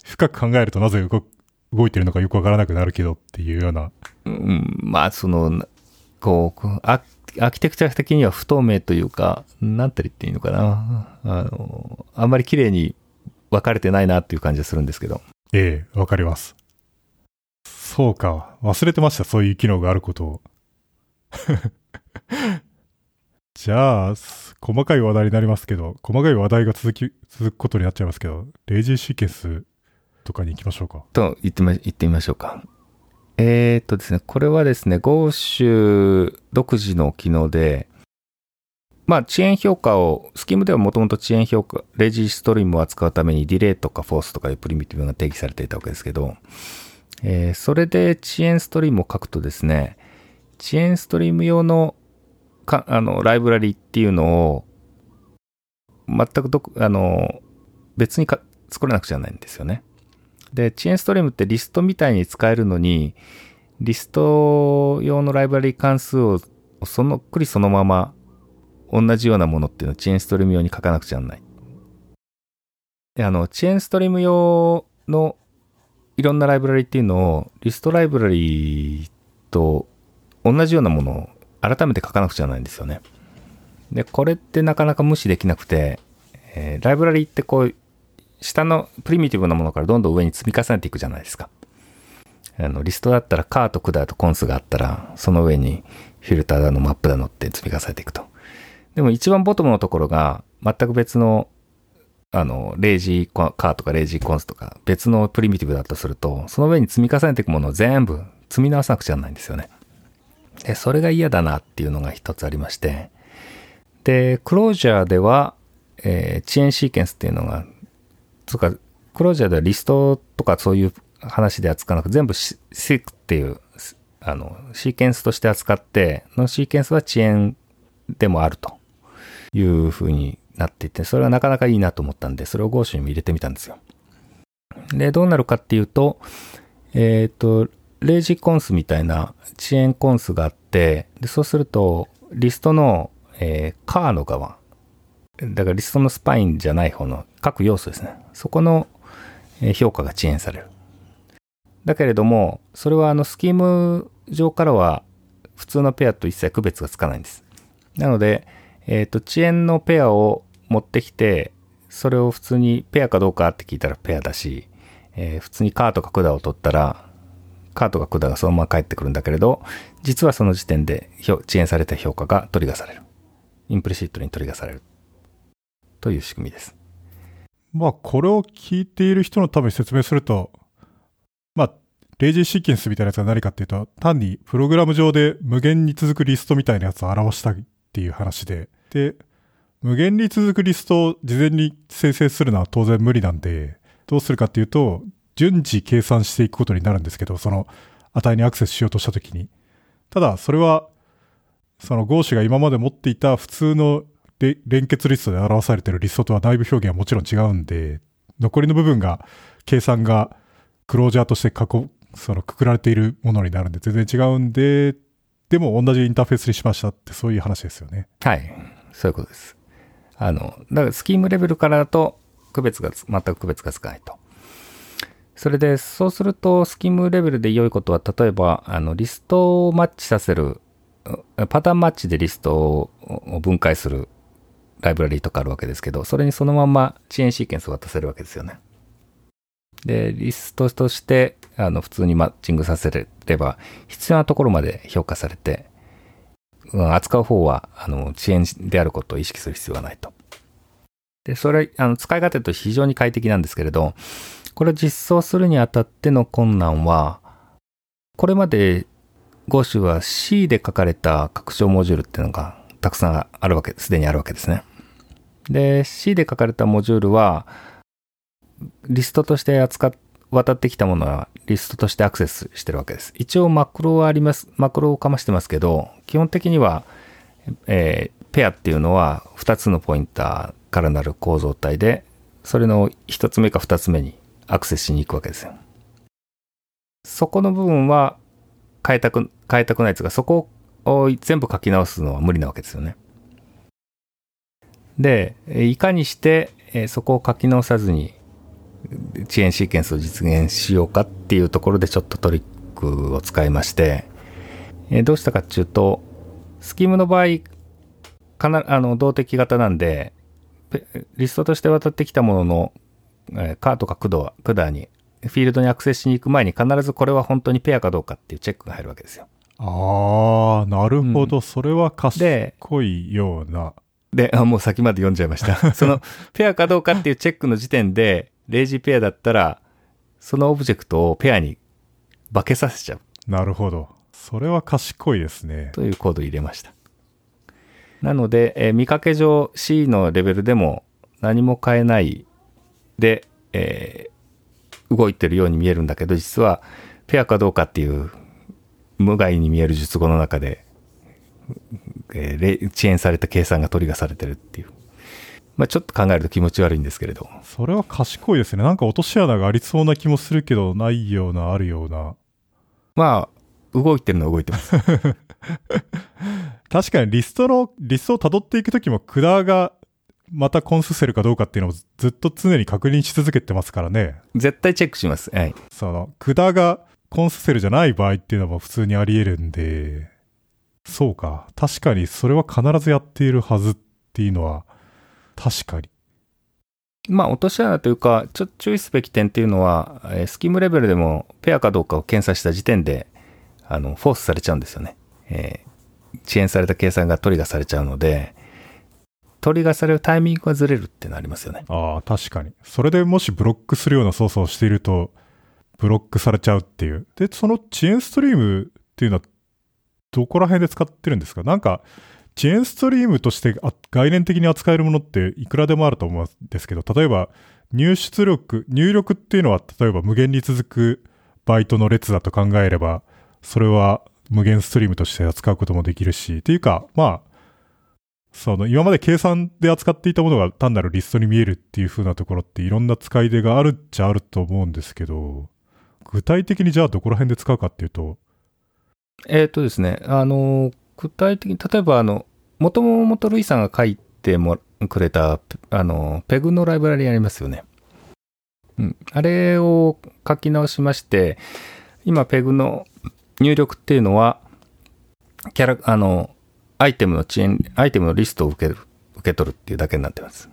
深く考えるとなぜ動く動いてるのかよくわからなくなるけどっていうような。うん、まあ、その、なこう、アアーキテクチャ的には不透明というか、なんて言っていいのかな。あの、あんまり綺麗に分かれてないなっていう感じがするんですけど。ええ、わかります。そうか。忘れてました。そういう機能があることを。じゃあ、細かい話題になりますけど、細かい話題が続き、続くことになっちゃいますけど、レイジーシーケンスとかに行きましょうか。と言ってみ、言ってみましょうか。えー、っとですね、これはですね、ゴーシュ独自の機能で、まあ、遅延評価を、スキームではもともと遅延評価、レジストリームを扱うためにディレイとかフォースとかいうプリミティブが定義されていたわけですけど、えーそれで遅延ストリームを書くとですね、遅延ストリーム用のかあのライブラリっていうのを、全くどあの別にか作らなくちゃないんですよね。で、遅延ストリームってリストみたいに使えるのに、リスト用のライブラリ関数をそのっくりそのまま同じようなものっていうのを遅延ストリーム用に書かなくちゃならない。で、あの、遅延ストリーム用のいろんなライブラリっていうのをリストライブラリと同じようなものを改めて書かなくちゃないんですよね。で、これってなかなか無視できなくて、えーライブラリってこう、下のプリミティブなものからどんどん上に積み重ねていくじゃないですか。あの、リストだったらカーとクダとコンスがあったら、その上にフィルターだのマップだのって積み重ねていくと。でも一番ボトムのところが全く別の、あの、レイジーカーとかレイジーコンスとか別のプリミティブだとすると、その上に積み重ねていくものを全部積み直さなくちゃならないんですよね。で、それが嫌だなっていうのが一つありまして、で、クロージャーでは、えー遅延シーケンスっていうのが、つうか、クロージャーではリストとかそういう話で扱わなく全部シークっていう、あの、シーケンスとして扱って、のシーケンスは遅延でもあるという風になっていて、それはなかなかいいなと思ったんで、それを Go にも入れてみたんですよ。で、どうなるかっていうと、えっ、と、レイジコンスみたいな遅延コンスがあって、でそうすると、リストの、えーカーの側、だからリストのスパインじゃない方の各要素ですね。そこの評価が遅延される。だけれども、それはあのスキーム上からは普通のペアと一切区別がつかないんです。なので、えっ、と、遅延のペアを持ってきて、それを普通にペアかどうかって聞いたらペアだし、えー普通に car とか cdr を取ったら、 car とか cdr がそのまま返ってくるんだけれど、実はその時点で遅延された評価がトリガーされる。 implicit にトリガーされる。という仕組みです。まあ、これを聞いている人のために説明すると、まあ、レイジーシーケンスみたいなやつは何かっていうと、単にプログラム上で無限に続くリストみたいなやつを表したいっていう話で、で、無限に続くリストを事前に生成するのは当然無理なんで、どうするかっていうと、順次計算していくことになるんですけど、その値にアクセスしようとしたときに。ただ、それは、その Go 氏が今まで持っていた普通の連結リストで表されているリストとは内部表現はもちろん違うんで、残りの部分が、計算がクロージャーとして囲、そのくくられているものになるんで全然違うんで、でも同じインターフェースにしましたってそういう話ですよね。はい。そういうことです。あの、だからスキームレベルからだと区別が、全く区別がつかないと。それで、そうすると、スキームレベルで良いことは、例えば、あの、リストをマッチさせる、パターンマッチでリストをを分解するライブラリーとかあるわけですけど、それにそのまま遅延シーケンスを渡せるわけですよね。で、リストとして、あの、普通にマッチングさせれば、必要なところまで評価されて、うん扱う方は、あの、遅延であることを意識する必要がないと。で、それ、あの、使い勝手と非常に快適なんですけれど、これを実装するにあたっての困難は、これまで Go 種は C で書かれた拡張モジュールっていうのがたくさんあるわけ、すでにあるわけですね。で、C で書かれたモジュールは、リストとして扱っ、渡ってきたものはリストとしてアクセスしてるわけです。一応マクロはあります、マクロをかましてますけど、基本的には、えーペアっていうのは2つのポインターからなる構造体で、それの1つ目か2つ目にアクセスしに行くわけですよ。そこの部分は変えたく、変えたくないですが、そこを全部書き直すのは無理なわけですよね。で、いかにして、えそこを書き直さずに遅延シーケンスを実現しようかっていうところでちょっとトリックを使いまして、えーどうしたかっていうと、スキームの場合、かな、あの、動的型なんで、ペリストとして渡ってきたものの、えーカーとかクドクダに、フィールドにアクセスしに行く前に必ずこれは本当にペアかどうかっていうチェックが入るわけですよ。ああ、なるほど。うそれはで賢いような。で、あもう先まで読んじゃいました。その、ペアかどうかっていうチェックの時点で、レイジーペアだったら、そのオブジェクトをペアに化けさせちゃうなるほど。それは賢いですね。というコードを入れました。なので、えー見かけ上 C のレベルでも何も変えないで、えー動いてるように見えるんだけど、実はペアかどうかっていう無害に見える術語の中で、えーれ遅延された計算がトリガーされてるっていう。まあちょっと考えると気持ち悪いんですけれど。それは賢いですね。なんか落とし穴がありそうな気もするけど、ないような、あるような。まあ、動いてるのは動いてます。確かにリストの、リストを辿っていくときも、クダがまたコンスセルかどうかっていうのをずっと常に確認し続けてますからね。絶対チェックします。はい。その、クダがコンスセルじゃない場合っていうのも普通にあり得るんで、そうか。確かにそれは必ずやっているはずっていうのは、確かに。まあ、落とし穴というか、ちょっと注意すべき点っていうのは、えースキームレベルでもペアかどうかを検査した時点で、あの、フォースされちゃうんですよね。えー遅延された計算がトリガーされちゃうので、トリガーされるタイミングがずれるっていうのありますよね。ああ、確かに。それでもしブロックするような操作をしていると、ブロックされちゃうっていう。で、その遅延ストリームっていうのは、どこら辺で使ってるんですか？なんか、遅延ストリームとして概念的に扱えるものっていくらでもあると思うんですけど、例えば、入出力、入力っていうのは、例えば無限に続くバイトの列だと考えれば、それは無限ストリームとして扱うこともできるし、っていうか、まあ、その今まで計算で扱っていたものが単なるリストに見えるっていう風なところっていろんな使い出があるっちゃあると思うんですけど、具体的にじゃあどこら辺で使うかっていうと、えっ、とですね、あの、具体的に、例えば、あの、もともとルイさんが書いてもくれた、あの、ペグのライブラリありますよね。うん。あれを書き直しまして、今、ペグの入力っていうのは、キャラ、あの、アイテムの遅延、アイテムのリストを受ける、受け取るっていうだけになってます。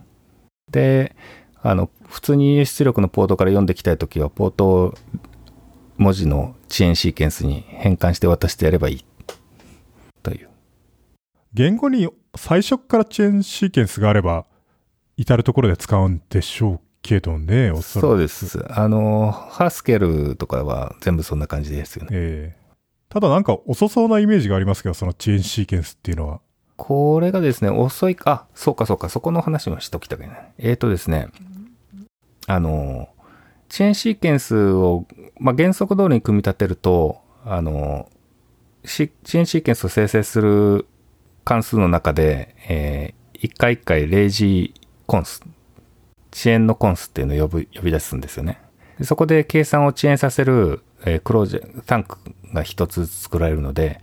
で、あの、普通に出力のポートから読んできたいときは、ポートを文字の遅延シーケンスに変換して渡してやればいい。言語に最初からチェーンシーケンスがあれば、至るところで使うんでしょうけどね、おそらく。そうです。あの、ハスケルとかは全部そんな感じですよね。ええただなんか遅そうなイメージがありますけど、その遅延シーケンスっていうのは。これがですね、遅いか、あ、そうかそうか、そこの話もしときたくない。えーとですね、あの、遅延シーケンスを、まあ、原則通りに組み立てると、あの、し遅延シーケンスを生成する関数の中で、えー一回一回レイジーコンス、遅延のコンスっていうのを呼ぶ呼び出すんですよね。でそこで計算を遅延させる、えークロージャ、タンクが一つ作られるので、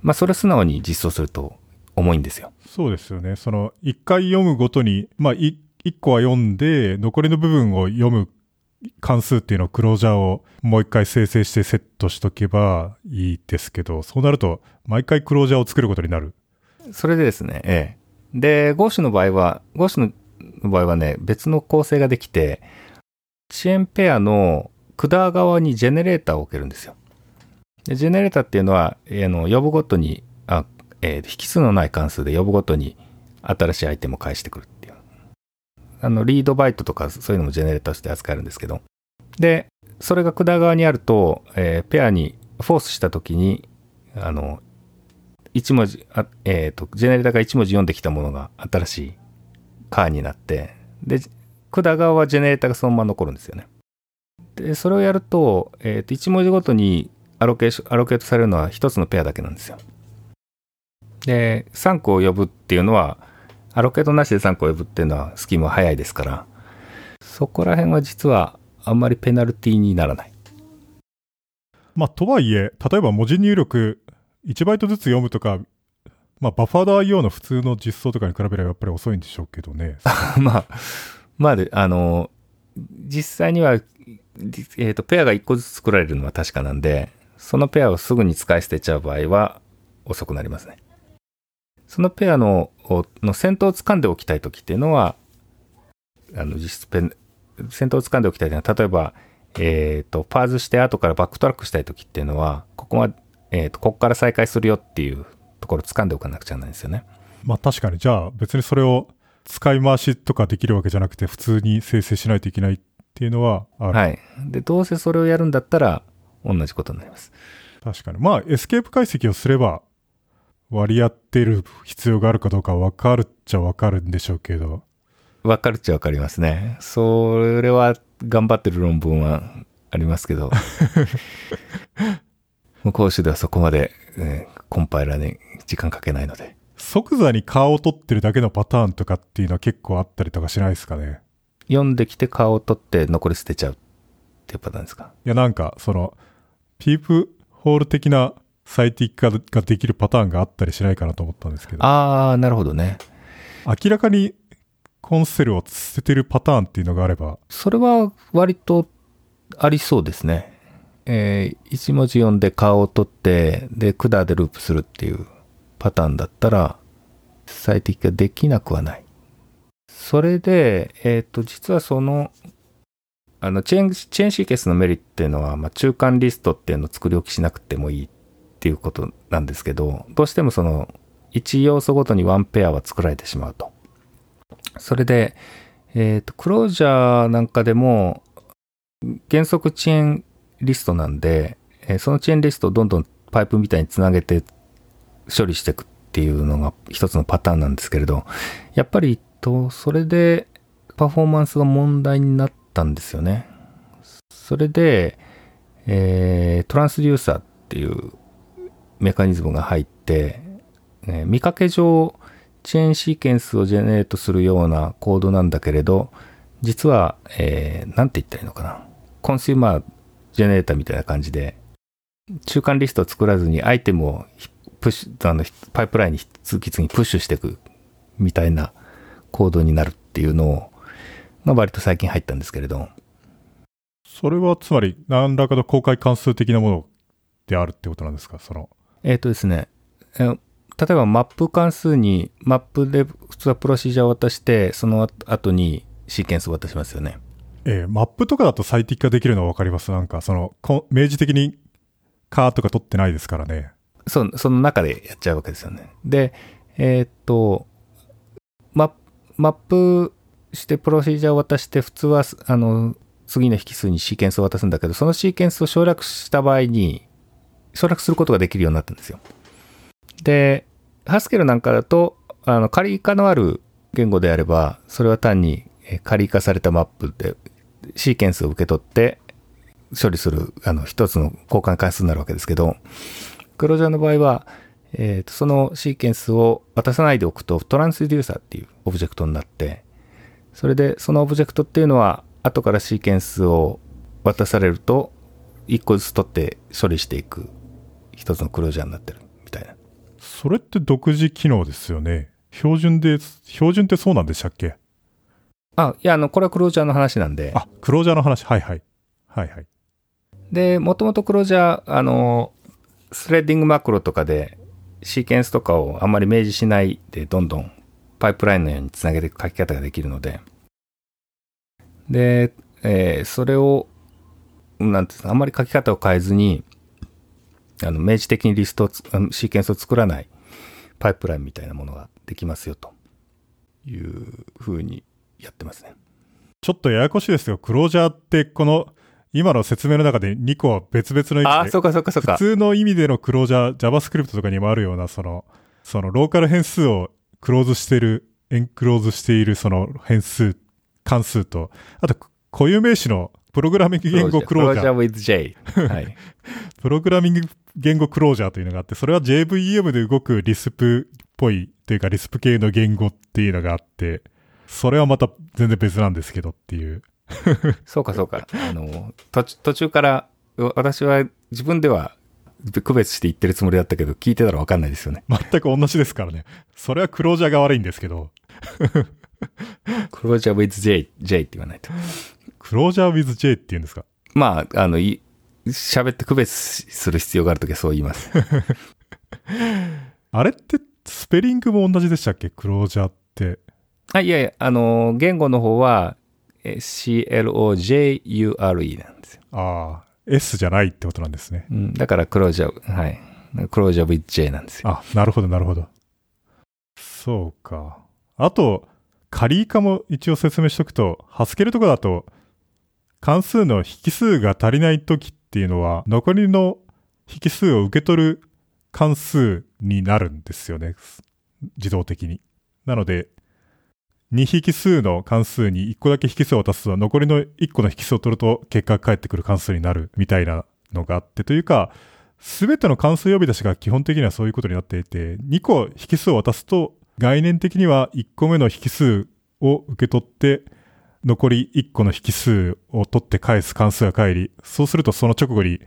まあ、それ素直に実装すると重いんですよ。そうですよね。その、一回読むごとに、まあ、一個は読んで、残りの部分を読む関数っていうのをクロージャーをもう一回生成してセットしとけばいいですけど、そうなると、毎回クロージャーを作ることになる。それでですね、ええ。で、ゴーシュの場合は、ゴーシュの場合はね、別の構成ができて、遅延ペアの管側にジェネレーターを置けるんですよ。でジェネレーターっていうのは、えー、の呼ぶごとにあ、えー、引数のない関数で呼ぶごとに新しいアイテムを返してくる。あの、リードバイトとかそういうのもジェネレーターして扱えるんですけど。で、それが管側にあると、えー、ペアにフォースしたときに、あの、1文字、あえっ、ー、と、ジェネレーターが1文字読んできたものが新しいカーになって、で、管側はジェネレーターがそのまま残るんですよね。で、それをやると、えっ、ー、と、1文字ごとにアロケーション、アロケートされるのは1つのペアだけなんですよ。で、3個を呼ぶっていうのは、アロケートなしで3個を呼ぶっていうのはスキームは早いですから、そこら辺は実はあんまりペナルティにならない。まあ、とはいえ、例えば文字入力1バイトずつ読むとか、まあ、バッファード IO の普通の実装とかに比べればやっぱり遅いんでしょうけどね。まあ、まあで、あの、実際には、えっ、ー、と、ペアが1個ずつ作られるのは確かなんで、そのペアをすぐに使い捨てちゃう場合は遅くなりますね。そのペアのの先頭を掴んでおきたい時っていうのは、あの、実質ペン、先頭を掴んでおきたいのは、例えば、えっ、ー、と、 parse して後から backtrack したい時っていうのは、ここは、えっ、ー、と、ここから再開するよっていうところを掴んでおかなくちゃないんですよね。まあ確かに、じゃあ別にそれを使い回しとかできるわけじゃなくて、普通に生成しないといけないっていうのはある。はい。で、どうせそれをやるんだったら、同じことになります。確かに。まあ、エスケープ解析をすれば、割り合ってる必要があるかどうか分かるっちゃ分かるんでしょうけど。分かるっちゃ分かりますね。それは頑張ってる論文はありますけど。向こう種ではそこまで、えー、コンパイラーに時間かけないので。即座に顔を取ってるだけのパターンとかっていうのは結構あったりとかしないですかね。読んできて顔を取って残り捨てちゃうっていうパターンですか？いやなんか、その、ピープホール的な最適化ができるパターンがあったりしないかなと思ったんですけど。ああ、なるほどね。明らかにコンセルを捨ててるパターンっていうのがあれば。それは割とありそうですね。えー、1文字読んで顔を取って、で、管でループするっていうパターンだったら、最適化できなくはない。それで、えっ、ー、と、実はその、あの、チェーン、チェーンシーケンスのメリットっていうのは、まあ、中間リストっていうのを作り置きしなくてもいいっていうことなんですけど、どうしてもその、1要素ごとにワンペアは作られてしまうと。それで、えっ、ー、と、クロージャーなんかでも、原則遅延リストなんで、えー、その遅延リストをどんどんパイプみたいにつなげて処理していくっていうのが一つのパターンなんですけれど、やっぱり、と、それでパフォーマンスが問題になったんですよね。それで、えー、トランスデューサーっていうメカニズムが入って、えー、見かけ上、チェーンシーケンスをジェネレートするようなコードなんだけれど、実は、えー、なんて言ったらいいのかな。コンシューマージェネレーターみたいな感じで、中間リストを作らずにアイテムをプッシュ、あの、パイプラインに次々にプッシュしていくみたいなコードになるっていうのを、まあ割と最近入ったんですけれど。それはつまり何らかの公開関数的なものであるってことなんですか？その。えっ、ー、とですね。え例えばマップ関数に、マップで普通はプロシージャーを渡して、その後にシーケンスを渡しますよね。えー、マップとかだと最適化できるのはわかります。なんか、その、明示的にカーとか取ってないですからね。そう、その中でやっちゃうわけですよね。で、えー、っと、ママップしてプロシージャーを渡して、普通は、あの、次の引数にシーケンスを渡すんだけど、そのシーケンスを省略した場合に、省略することができるようになったんですよ。で、ハスケルなんかだと、あの、仮化のある言語であれば、それは単に仮化されたマップで、シーケンスを受け取って処理する、あの、一つの交換関数になるわけですけど、クロージャーの場合は、えっ、ー、と、そのシーケンスを渡さないでおくと、トランスデューサーっていうオブジェクトになって、それで、そのオブジェクトっていうのは、後からシーケンスを渡されると、一個ずつ取って処理していく、一つのクロージャーになってる。それって独自機能ですよね。標準で、標準ってそうなんでしたっけ？あ、いや、あの、これはクロージャーの話なんで。あ、クロージャーの話。はいはい。はいはい。で、もともとクロージャー、あの、スレッディングマクロとかで、シーケンスとかをあんまり明示しないで、どんどんパイプラインのようにつなげていく書き方ができるので、で、えー、それを、なんていうんですか、あんまり書き方を変えずに、あの、明示的にリストをシーケンスを作らないパイプラインみたいなものができますよというふうにやってますね。ちょっとややこしいですよ。クロージャーってこの今の説明の中で2個は別々の意ああ、味でそうかそうかそうか普。通の意味でのクロージャー、JavaScript とかにもあるような、その、そのローカル変数をクローズしてる、エンクローズしているその変数、関数と、あと固有名詞のプログラミング言語クロージャー、クロ。はい。プログラミング言語クロージャーというのがあって、それは JVM で動くリスプっぽいというかリスプ系の言語っていうのがあって、それはまた全然別なんですけどっていう。そうかそうか。あの、途中途中から、わ私は自分では区別して言ってるつもりだったけど、聞いてたらわかんないですよね。全く同じですからね。それはクロージャーが悪いんですけど、クロージャー with J、J って言わないと。クロージャー with J っていうんですか？まあ、あの、い喋って区別する必要があるときはそう言います。あれってスペリングも同じでしたっけ？クロージャーって。あ、いやいや、あの、言語の方は、え CLOJURE なんですよ。ああ、S じゃないってことなんですね。うん、だからクロージャー、はい。クロージャー with J なんですよ。あ、なるほど、なるほど。そうか。あと、仮以下も一応説明しとくと、ハスケルとかだと、関数の引数が足りないときっていうのは、残りの引数を受け取る関数になるんですよね。自動的に。なので、2引数の関数に1個だけ引数を渡すと、残りの1個の引数を取ると結果が返ってくる関数になるみたいなのがあって、というか、すべての関数呼び出しが基本的にはそういうことになっていて、2個引数を渡すと、概念的には1個目の引数を受け取って、残り1個の引数を取って返す関数が返り、そうするとその直後に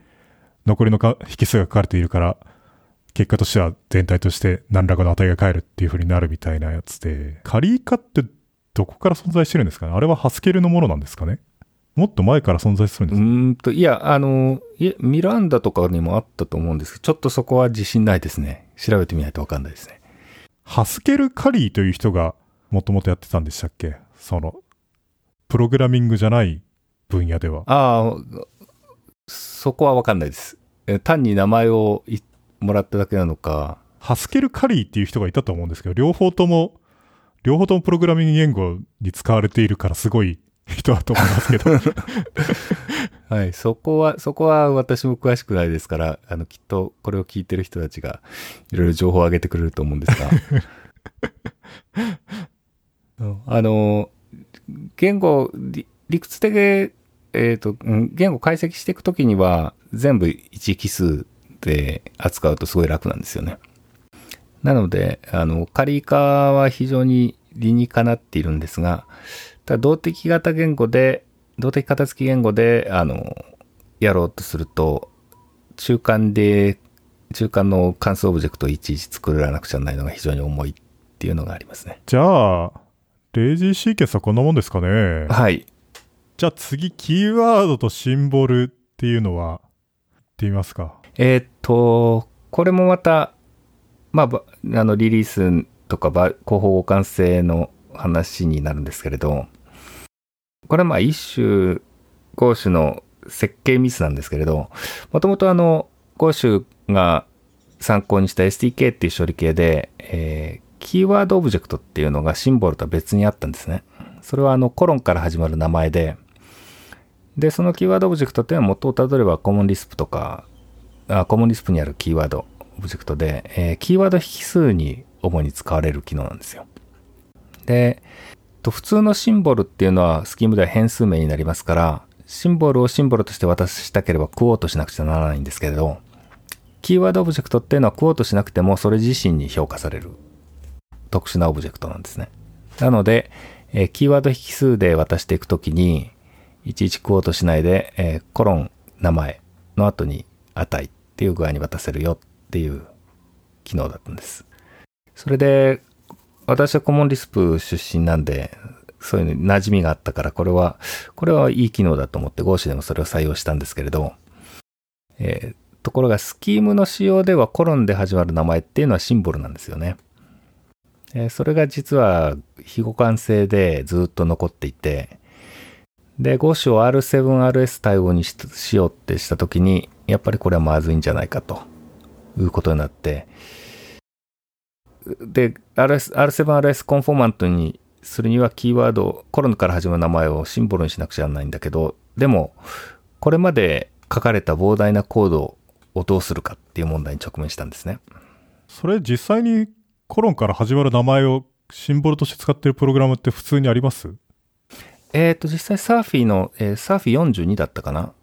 残りのか引数が書かれているから、結果としては全体として何らかの値が返るっていう風になるみたいなやつで、カリーカってどこから存在してるんですかね？あれはハスケルのものなんですかね？もっと前から存在するんでうすか、ーんと、いや、あの、いえミランダとかにもあったと思うんですけど、ちょっとそこは自信ないですね。調べてみないとわかんないですね。ハスケル・カリーという人がもともとやってたんでしたっけ？その、プログラミングじゃない分野では。ああ、そこはわかんないです。え単に名前をいもらっただけなのか、ハスケル・カリーっていう人がいたと思うんですけど、両方とも、両方ともプログラミング言語に使われているからすごい人だと思いますけど。はい、そこは、そこは私も詳しくないですから、あの、きっとこれを聞いてる人たちがいろいろ情報を上げてくれると思うんですが。う んあの、言語、理屈的、えっ、と、言語解析していくときには、全部一奇数で扱うとすごい楽なんですよね。なので、あの、仮化は非常に理にかなっているんですが、ただ動的型言語で、動的片付き言語で、あの、やろうとすると、中間で、中間の関数オブジェクトをいちいち作らなくちゃならないのが非常に重いっていうのがありますね。じゃあ、レイジーシーケンスはこんなもんですかね。はい。じゃあ次、キーワードとシンボルっていうのは、言ってみますか。えーっと、これもまた、まあば、あの、リリースとかば、広報互換性の話になるんですけれど、これはまあ一種、ゴーシュの設計ミスなんですけれど、もともとあの、ゴーシュが参考にした STk っていう処理系で、えーキーワードオブジェクトっていうのがシンボルとは別にあったんですね。それはあの、コロンから始まる名前で、で、そのキーワードオブジェクトっていうのは元をたどればコモンリスプとか、あコモンリスプにあるキーワードオブジェクトで、えーキーワード引数に主に使われる機能なんですよ。で、と普通のシンボルっていうのはスキームでは変数名になりますから、シンボルをシンボルとして渡したければ quote しなくちゃならないんですけれど、キーワードオブジェクトっていうのは quote しなくてもそれ自身に評価される特殊なオブジェクトなんですね。なので、えーキーワード引数で渡していくときに、いちいち quote しないで、えーコロン名前の後に値っていう具合に渡せるよっていう機能だったんです。それで、私はコモンリスプ出身なんで、そういうのに馴染みがあったから、これは、これはいい機能だと思って、ゴーシでもそれを採用したんですけれど、えーところがスキームの仕様ではコロンで始まる名前っていうのはシンボルなんですよね。えそれが実は非互換性でずっと残っていて、で、5種を R7RS 対応にしようってしたときに、やっぱりこれはまずいんじゃないかということになって、で、RS R7RS コンフォーマントにするにはキーワード、コロナから始まる名前をシンボルにしなくちゃならないんだけど、でも、これまで書かれた膨大なコードをどうするかっていう問題に直面したんですね。それ実際にコロンから始まる名前をシンボルとして使ってるプログラムって普通にあります？えっ、と、実際サーフィーの、えーサーフィー42だったかな？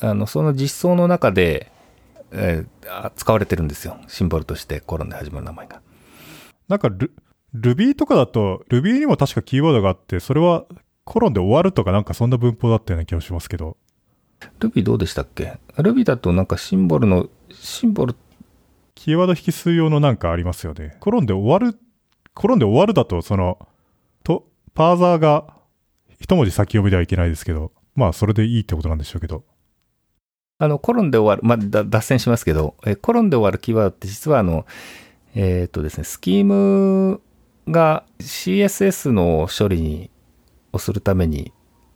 あの、その実装の中で、えーあ使われてるんですよ。シンボルとしてコロンで始まる名前が。なんかル、Ruby とかだと、Ruby にも確かキーワードがあって、それはコロンで終わるとかなんかそんな文法だったような気がしますけど。Ruby どうでしたっけ ?Ruby だとなんかシンボルの、シンボル、キーワード引数用のなんかありますよね。コロンで終わる、コロンで終わるだと、その、と、パーザーが一文字先読みではいけないですけど、まあそれでいいってことなんでしょうけど。あの、コロンで終わる、まあ、だ脱線しますけど、えーコロンで終わるキーワードって実はあの、えっ、とですね、スキームが CSS の処理に、をするために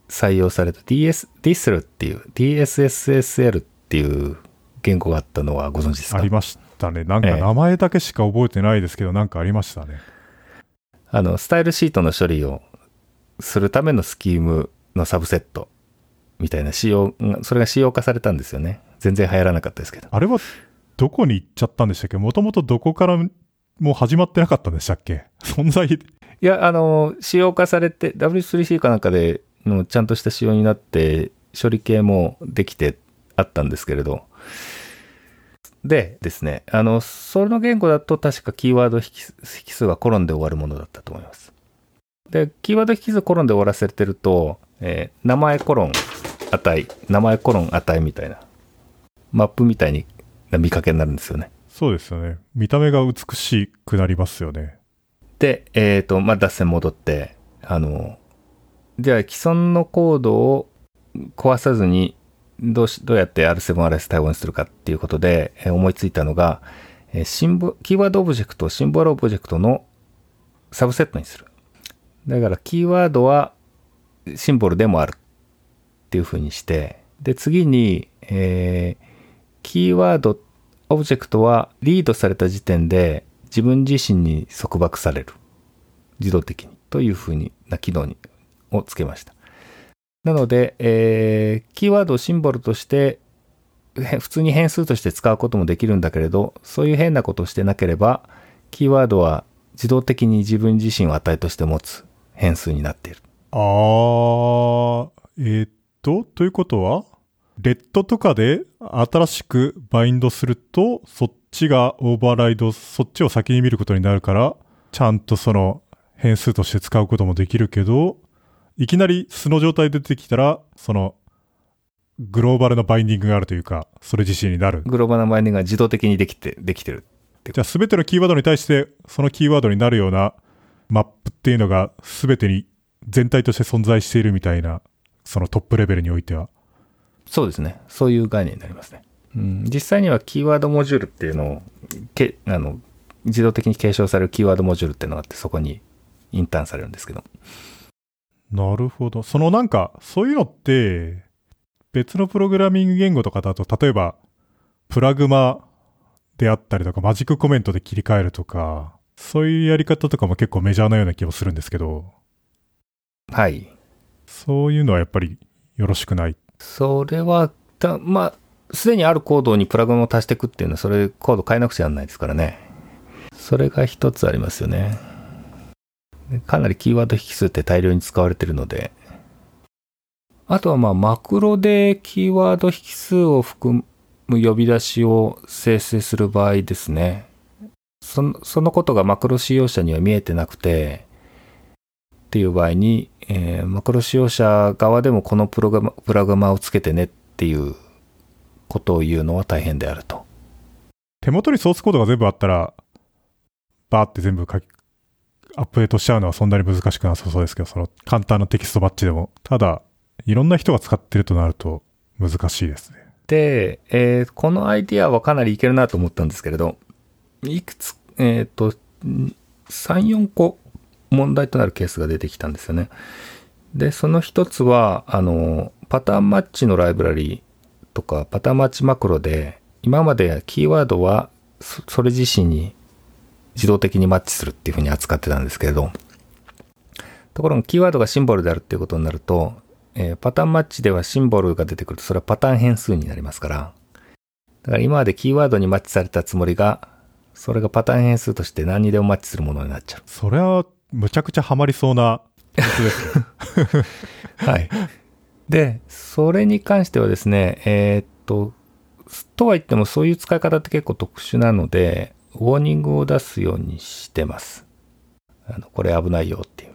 採用された DS、DSL っていう、DSSSL っていう言語があったのはご存知ですか？ありましたね。なんかええ名前だけしか覚えてないですけど、なんかありましたね。あの、スタイルシートの処理をするためのスキームのサブセットみたいな仕様が、それが仕様化されたんですよね。全然流行らなかったですけど。あれはどこに行っちゃったんでしたっけ？もともとどこからもう始まってなかったんでしたっけ？存在、いや、あの、仕様化されて、W3C かなんかでのちゃんとした仕様になって、処理系もできてあったんですけれど、でですね、あの、その言語だと確かキーワード引数はコロンで終わるものだったと思います。で、キーワード引数コロンで終わらせてると、えー名前コロン値、名前コロン値みたいな、マップみたいにな見かけになるんですよね。そうですよね。見た目が美しくなりますよね。で、えっ、と、まあ、脱線戻って、あの、じゃあ既存のコードを壊さずに、どうし、どうやって R7RS 対応にするかっていうことで、え思いついたのが、えシンボ、キーワードオブジェクトをシンボルオブジェクトのサブセットにする。だから、キーワードはシンボルでもあるっていう風にして、で、次に、えーキーワード、オブジェクトは read された時点で自分自身に束縛される。自動的に。という風にな機能にをつけました。なので、えーキーワードをシンボルとして、普通に変数として使うこともできるんだけれど、そういう変なことをしてなければ、キーワードは自動的に自分自身を値として持つ変数になっている。あー、えーっと、ということは、レッドとかで新しくバインドすると、そっちがオーバーライド、そっちを先に見ることになるから、ちゃんとその変数として使うこともできるけど、いきなり素の状態で出てきたら、その、グローバルなバインディングがあるというか、それ自身になる。グローバルなバインディングが自動的にできて、できてる。じゃあすべてのキーワードに対して、そのキーワードになるようなマップっていうのがすべてに全体として存在しているみたいな、そのトップレベルにおいては。そうですね。そういう概念になりますね。うん、実際にはキーワードモジュールっていうのを、けあの自動的に継承されるキーワードモジュールっていうのがあって、そこにインターンされるんですけど。なるほど。そのなんか、そういうのって、別のプログラミング言語とかだと、例えば、プラグマであったりとか、マジックコメントで切り替えるとか、そういうやり方とかも結構メジャーなような気もするんですけど、はい。そういうのはやっぱりよろしくない？それは、たまあ、すでにあるコードにプラグインを足していくっていうのは、それコード変えなくちゃならないですからね。それが一つありますよね。でかなりキーワード引数って大量に使われてるので。あとはまあ、マクロでキーワード引数を含む呼び出しを生成する場合ですね。そのそのことがマクロ使用者には見えてなくて、っていう場合に、えーマクロ使用者側でもこのプログラマプラグマをつけてねっていうことを言うのは大変であると。手元にソースコードが全部あったら、バーって全部書き、アップデートしちゃうのはそんなに難しくなさそうですけど、その簡単なテキストバッチでも。ただ、いろんな人が使ってるとなると難しいですね。で、えーこのアイディアはかなりいけるなと思ったんですけれど、いくつ、えっ、と、3、4個問題となるケースが出てきたんですよね。で、その一つは、あの、パターンマッチのライブラリとか、パターンマッチマクロで、今までキーワードはそれ自身に自動的にマッチするっていうふうに扱ってたんですけれど、ところがキーワードがシンボルであるっていうことになると、えーパターンマッチではシンボルが出てくると、それはパターン変数になりますから、だから今までキーワードにマッチされたつもりが、それがパターン変数として何にでもマッチするものになっちゃう。それは、むちゃくちゃハマりそうなですよ。はい。で、それに関してはですね、えーっと、とは言ってもそういう使い方って結構特殊なので、ウォーニングを出すようにしてます。あの、これ危ないよっていう。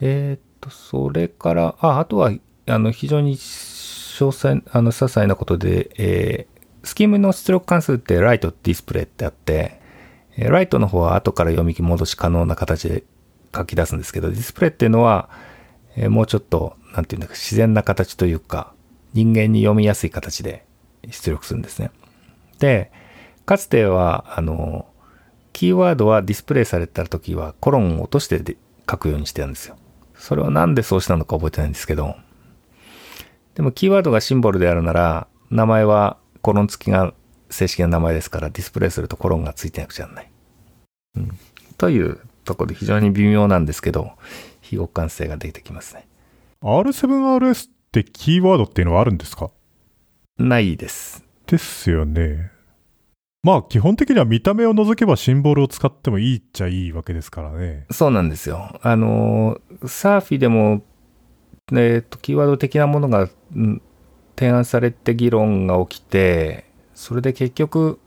えーっと、それから、あ、あとは、あの、非常に詳細、あの、些細なことで、えースキームの出力関数ってライト、ディスプレイってあって、えーライトの方は後から読み戻し可能な形で書き出すんですけど、ディスプレイっていうのは、えーもうちょっと、なんていうんだか、自然な形というか、人間に読みやすい形で出力するんですね。で、かつては、あの、キーワードはディスプレイされた時はコロンを落としてで書くようにしてたんですよ。それはなんでそうしたのか覚えてないんですけど、でもキーワードがシンボルであるなら、名前はコロン付きが正式な名前ですから、ディスプレイするとコロンがついてなくちゃならない。うん。というところで非常に微妙なんですけど、非互換性が出てきますね。R7RS ってキーワードっていうのはあるんですか？ないです。ですよね。まあ基本的には見た目を除けばシンボルを使ってもいいっちゃいいわけですからね。そうなんですよ。あの、サーフィでも、えっと、キーワード的なものが、うん提案されて議論が起きて、それで結局、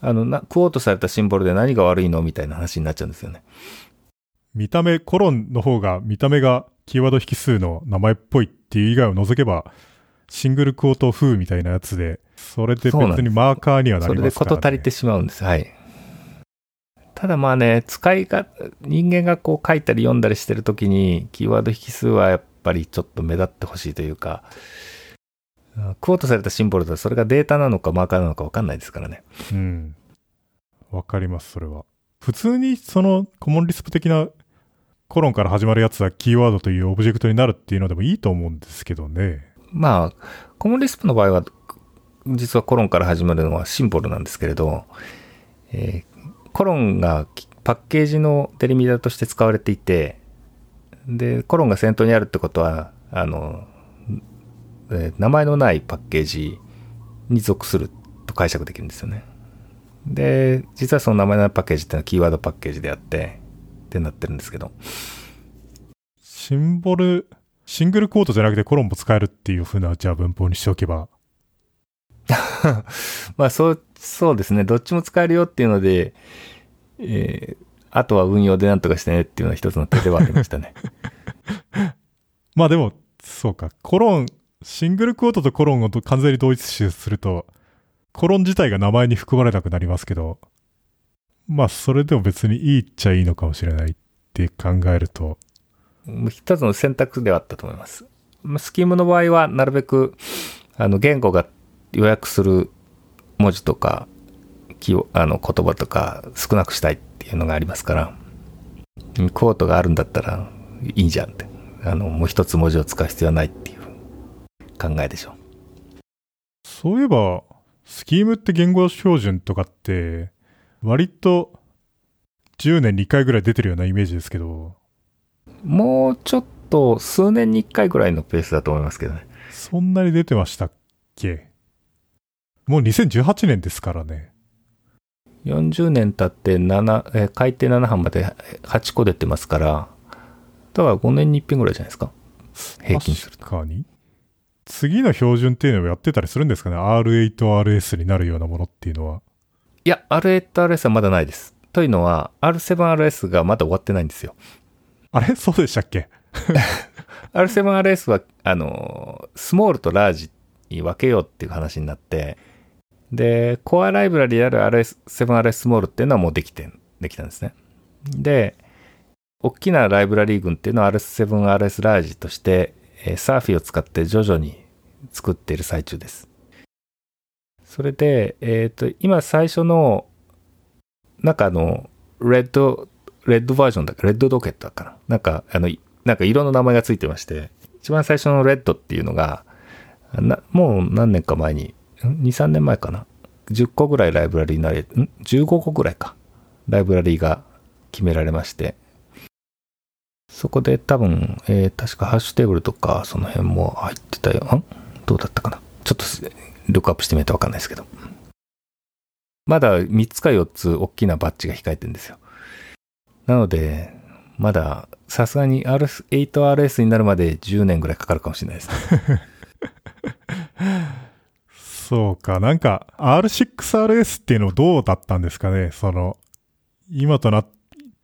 あの、な、クオートされたシンボルで何が悪いのみたいな話になっちゃうんですよね。見た目、コロンの方が見た目がキーワード引数の名前っぽいっていう以外を除けば、シングルクオート風みたいなやつで、それで別にマーカーにはなそれでりますから、ね。事足りてしまうんです。はい。ただまあね、使いが、人間がこう書いたり読んだりしてるときに、キーワード引数はやっぱりちょっと目立ってほしいというか、あクオートされたシンボルだとそれがデータなのかマーカーなのかわかんないですからね。うん。わかります、それは。普通にそのコモンリスプ的なコロンから始まるやつはキーワードというオブジェクトになるっていうのでもいいと思うんですけどね。まあ、コモンリスプの場合は、実はコロンから始まるのはシンボルなんですけれど、えーコロンがパッケージのデリミターとして使われていて、で、コロンが先頭にあるってことは、あの、えー名前のないパッケージに属すると解釈できるんですよね。で、実はその名前のないパッケージっていうのはキーワードパッケージであって、ってなってるんですけど。シンボル、シングルコートじゃなくてコロンも使えるっていう風な、じゃあ文法にしておけば。まあそう、そうですね。どっちも使えるよっていうので、えーあとは運用でなんとかしてねっていうのは一つの手ではありましたね。まあでも、そうか、コロン、シングルクオートとコロンを完全に同一視すると、コロン自体が名前に含まれなくなりますけど、まあそれでも別にいいっちゃいいのかもしれないって考えると、一つの選択ではあったと思います。まあスキームの場合は、なるべく、あの、言語が予約する文字とか、きあの言葉とか少なくしたいっていうのがありますから、うんコートがあるんだったらいいじゃんって。あの、もう一つ文字を使う必要はないっていう考えでしょう。そういえば、スキームって言語標準とかって、割と10年に1回ぐらい出てるようなイメージですけど、もうちょっと数年に一回ぐらいのペースだと思いますけどね。そんなに出てましたっけ？もう2018年ですからね。40年経って7、えー改定7版まで8個出てますから、だから5年に1遍ぐらいじゃないですか。平均すると。確かに。次の標準っていうのをやってたりするんですかね ?R8、RS になるようなものっていうのは。いや、R8、RS はまだないです。というのは、R7、RS がまだ終わってないんですよ。あれ？そうでしたっけ？R7、RS は、あの、スモールとラージに分けようっていう話になって、で、コアライブラリである RS7、RS スモールっていうのはもうできて、できたんですね。で、大きなライブラリー群っていうのは RS7、RS ラージとして、えーサーフィーを使って徐々に作っている最中です。それで、えっ、と、今最初の、なんかあの、レッド、レッドバージョンだか、レッドドケットだから、な？んか、あの、なんか色の名前がついてまして、一番最初のレッドっていうのが、なもう何年か前に、2、3年前かな。10個ぐらいライブラリーなり、ん ?15 個ぐらいか。ライブラリーが決められまして、そこで多分、えー確かハッシュテーブルとか、その辺も入ってたよ。ん？どうだったかなちょっとルックアップしてみないとわかんないですけど。まだ3つか4つ大きなバッジが控えてるんですよ。なので、まださすがに R8RS になるまで10年ぐらいかかるかもしれないですね。そうか、なんか R6RS っていうのどうだったんですかね？その、今となっ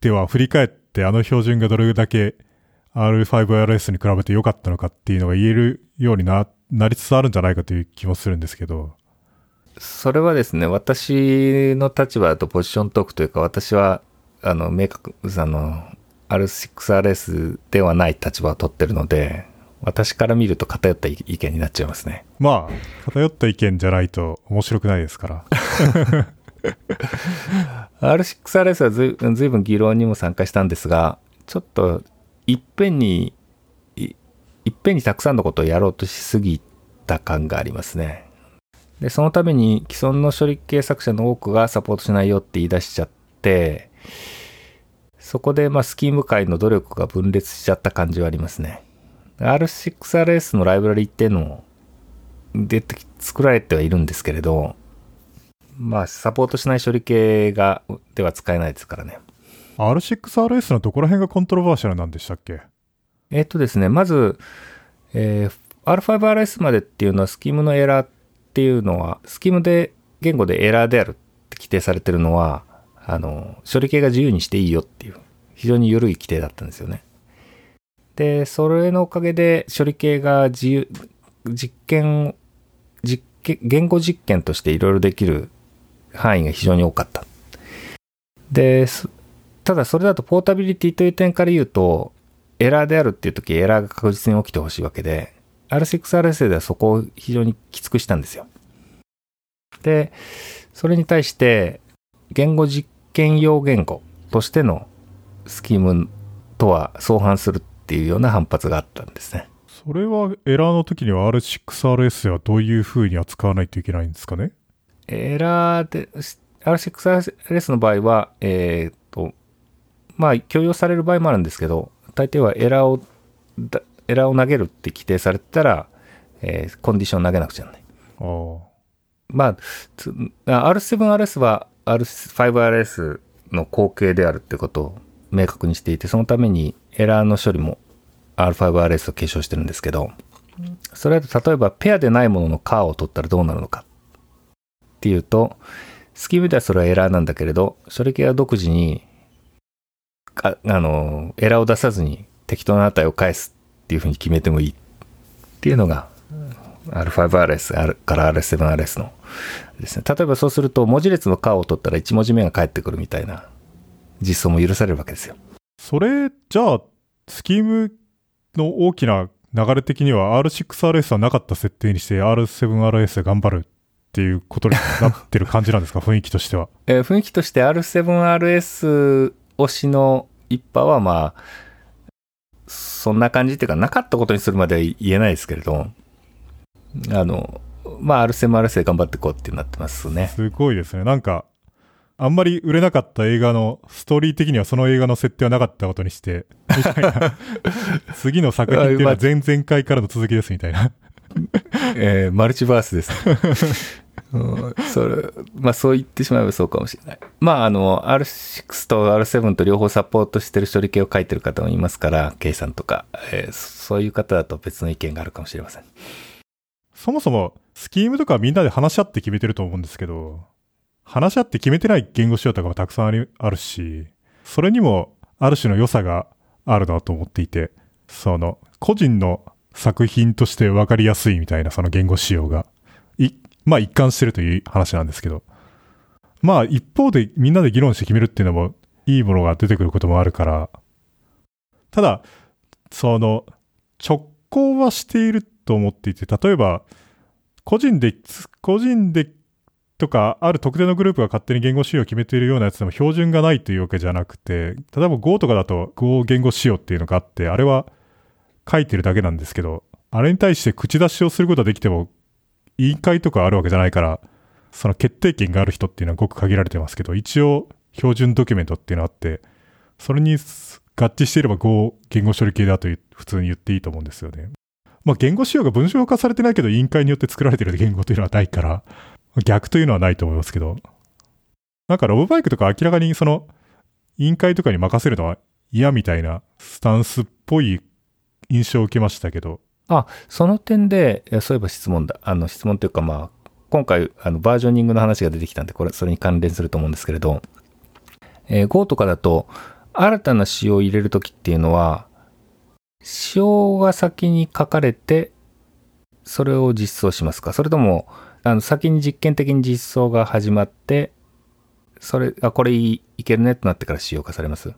ては振り返ってあの標準がどれだけ R5RS に比べて良かったのかっていうのが言えるようにな、なりつつあるんじゃないかという気もするんですけど。それはですね、私の立場だとポジショントークというか、私は、あの、明確、あの、R6RS ではない立場を取ってるので、私から見ると偏った意見になっちゃいますね。まあ、偏った意見じゃないと面白くないですから。R6RS はずいずいぶん議論にも参加したんですが、ちょっと、いっぺんに、いいっぺんにたくさんのことをやろうとしすぎた感がありますね。で、そのために既存の処理系作者の多くがサポートしないよって言い出しちゃって、そこでまあスキーム界の努力が分裂しちゃった感じはありますね。R6RS のライブラリっていうのも出てき作られてはいるんですけれど、まあサポートしない処理系がでは使えないですからね。R6RS のどこら辺がコントロバーシャルなんでしたっけ？えっとですね、まず、えー R5RS までっていうのはスキームのエラーっていうのは、スキームで言語でエラーであるって規定されてるのは、あの、処理系が自由にしていいよっていう、非常に緩い規定だったんですよね。で、それのおかげで処理系が自由、実験、実験、言語実験としていろいろできる範囲が非常に多かった。で、ただそれだとポータビリティという点から言うと、エラーであるっていう時エラーが確実に起きてほしいわけで、R6RS ではそこを非常にきつくしたんですよ。で、それに対して、言語実験用言語としてのスキームとは相反するっていうような反発があったんですね。それはエラーの時には R6RS はどういう風に扱わないといけないんですかね？エラーで、R6RS の場合は、えっ、と、まあ、許容される場合もあるんですけど、大抵はエラーをだ、エラーを投げるって規定されてたら、えーコンディション投げなくちゃならない。ああ。まあ R7RS は R5RS の後継であるってことを明確にしていて、そのためにエラーの処理も R5RS を継承してるんですけど、それだと例えばペアでないもののカーを取ったらどうなるのかっていうと、スキームではそれはエラーなんだけれど、処理系は独自に、ああの、エラーを出さずに適当な値を返すっていうふうに決めてもいいっていうのが、R5RS から R7RS のですね。例えばそうすると、文字列のカーを取ったら1文字目が返ってくるみたいな実装も許されるわけですよ。それ、じゃあ、スキームの大きな流れ的には R6RS はなかった設定にして R7RS で頑張るっていうことになってる感じなんですか？雰囲気としては。えー雰囲気として R7RS 推しの一派はまあ、そんな感じっていうか、なかったことにするまでは言えないですけれど、あの、まあ R7RS で頑張っていこうってなってますね。すごいですね。なんか、あんまり売れなかった映画の、ストーリー的にはその映画の設定はなかったことにして、みたいな。次の作品っていうのは前々回からの続きですみたいな。えーマルチバースです。うんそれ、まあそう言ってしまえばそうかもしれない。まああの、R6 と R7 と両方サポートしてる処理系を書いてる方もいますから、計算とか、えーそういう方だと別の意見があるかもしれません。そもそも、スキームとかはみんなで話し合って決めてると思うんですけど、話し合って決めてない言語仕様とかもたくさんありあるし、それにもある種の良さがあるなと思っていて、その、個人の作品として分かりやすいみたいなその言語仕様が、い、まあ一貫してるという話なんですけど、まあ一方でみんなで議論して決めるっていうのもいいものが出てくることもあるから、ただ、その、直行はしていると思っていて、例えば、個人で、個人でとか、ある特定のグループが勝手に言語仕様を決めているようなやつでも標準がないというわけじゃなくて、例えば Go とかだと Go 言語仕様っていうのがあって、あれは書いてるだけなんですけど、あれに対して口出しをすることはできても、委員会とかあるわけじゃないから、その決定権がある人っていうのはごく限られてますけど、一応標準ドキュメントっていうのがあって、それに合致していれば Go 言語処理系だと普通に言っていいと思うんですよね。まあ言語仕様が文章化されてないけど委員会によって作られてる言語というのはないから、逆というのはないと思いますけど、なんかロボバイクとか明らかにその、委員会とかに任せるのは嫌みたいなスタンスっぽい印象を受けましたけど。あ、その点で、そういえば質問だ。あの質問というかまあ、今回あのバージョニングの話が出てきたんで、これ、それに関連すると思うんですけれど、えー、Go とかだと、新たな仕様を入れるときっていうのは、仕様が先に書かれて、それを実装しますか？それとも、あの、先に実験的に実装が始まって、それ、あ、これいいけるねとなってから仕様化されます